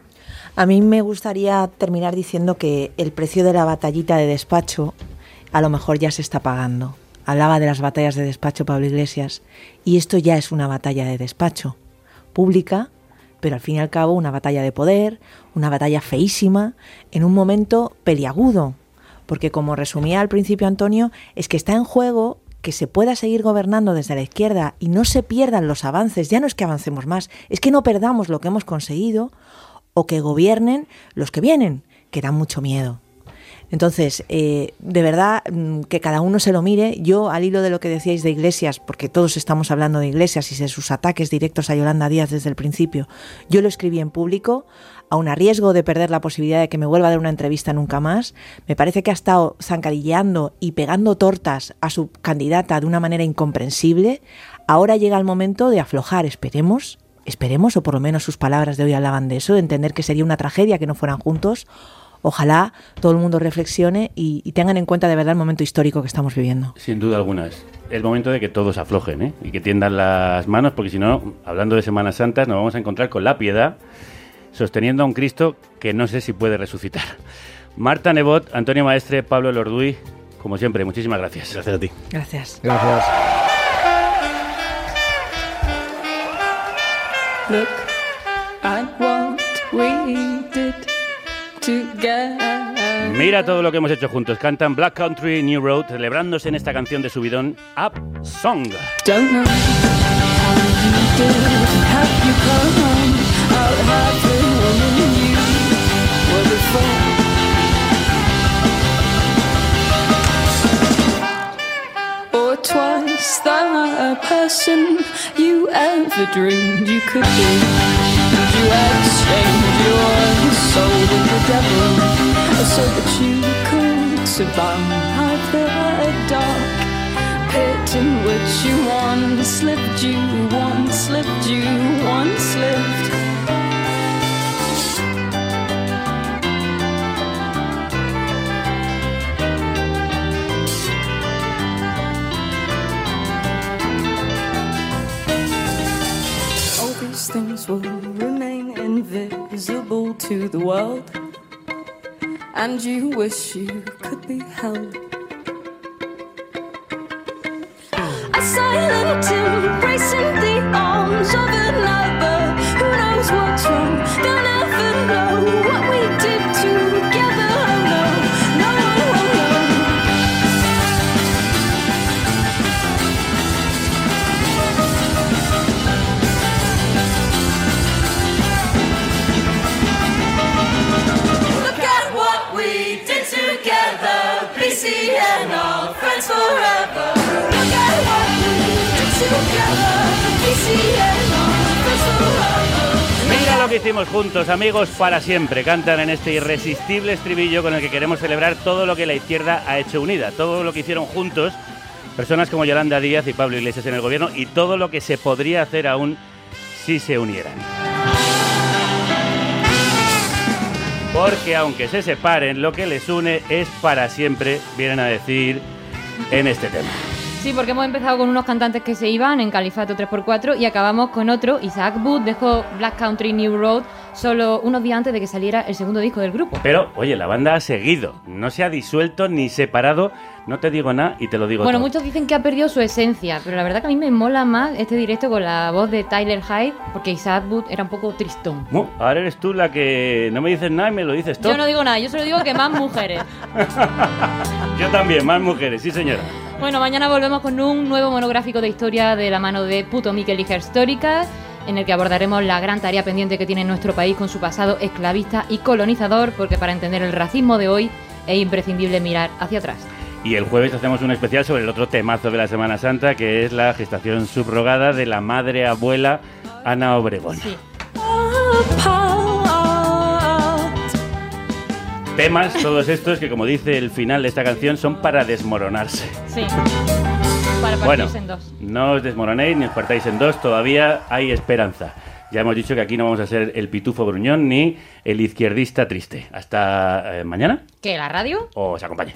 A mí me gustaría terminar diciendo que el precio de la batallita de despacho a lo mejor ya se está pagando. Hablaba de las batallas de despacho Pablo Iglesias y esto ya es una batalla de despacho, pública, pero al fin y al cabo una batalla de poder, una batalla feísima, en un momento peliagudo, porque como resumía al principio Antonio, es que está en juego que se pueda seguir gobernando desde la izquierda y no se pierdan los avances, ya no es que avancemos más, es que no perdamos lo que hemos conseguido o que gobiernen los que vienen, que dan mucho miedo. Entonces, eh, de verdad, mm, que cada uno se lo mire. Yo, al hilo de lo que decíais de Iglesias, porque todos estamos hablando de Iglesias y de sus ataques directos a Yolanda Díaz desde el principio, yo lo escribí en público, aun a riesgo de perder la posibilidad de que me vuelva a dar una entrevista nunca más. Me parece que ha estado zancadilleando y pegando tortas a su candidata de una manera incomprensible. Ahora llega el momento de aflojar, esperemos, esperemos, o por lo menos sus palabras de hoy hablaban de eso, de entender que sería una tragedia que no fueran juntos ojalá todo el mundo reflexione y, y, tengan en cuenta de verdad el momento histórico que estamos viviendo. Sin duda alguna. Es el momento de que todos aflojen ¿eh? y que tiendan las manos, porque si no, hablando de Semanas Santas, nos vamos a encontrar con la piedad sosteniendo a un Cristo que no sé si puede resucitar. Marta Nebot, Antonio Maestre, Pablo Lorduy, como siempre, muchísimas gracias. Gracias a ti. Gracias. Gracias. Look at what we did. Mira todo lo que hemos hecho juntos. Cantan Black Country New Road, celebrándose en esta canción de subidón Up Song. Twice the person you ever dreamed you could be. You exchange your soul with the devil so that you could survive the dark pit in which you once slipped, you once slipped, you once slipped. These things will remain invisible to the world, and you wish you could be held. A silent embrace in the arms of another. Who knows what's wrong? Juntos, amigos para siempre. Cantan en este irresistible estribillo con el que queremos celebrar todo lo que la izquierda ha hecho unida, todo lo que hicieron juntos personas como Yolanda Díaz y Pablo Iglesias en el gobierno y todo lo que se podría hacer aún si se unieran. Porque aunque se separen, lo que les une es para siempre, vienen a decir en este tema. Sí, porque hemos empezado con unos cantantes que se iban en Califato 3x4 y acabamos con otro. Isaac Booth dejó Black Country New Road solo unos días antes de que saliera el segundo disco del grupo. Pero, oye, la banda ha seguido, no se ha disuelto ni separado, no te digo nada y te lo digo Bueno, todo. muchos dicen que ha perdido su esencia, pero la verdad que a mí me mola más este directo con la voz de Tyler Hyde, porque Isaac Booth era un poco tristón. Ahora eres tú la que no me dices nada y me lo dices todo. Yo no digo nada, yo solo digo que más mujeres. Yo también, más mujeres, sí señora. Bueno, mañana volvemos con un nuevo monográfico de historia de la mano de Puto Miquel Hija Histórica, en el que abordaremos la gran tarea pendiente que tiene nuestro país con su pasado esclavista y colonizador, porque para entender el racismo de hoy es imprescindible mirar hacia atrás. Y el jueves hacemos un especial sobre el otro temazo de la Semana Santa, que es la gestación subrogada de la madre abuela Ana Obregón. Temas, todos estos, que como dice el final de esta canción, son para desmoronarse. Sí. Para Bueno, en dos. no os desmoronéis ni os partáis en dos, todavía hay esperanza. Ya hemos dicho que aquí no vamos a ser el pitufo gruñón ni el izquierdista triste. Hasta eh, mañana, ¿Qué, la radio? os acompañe.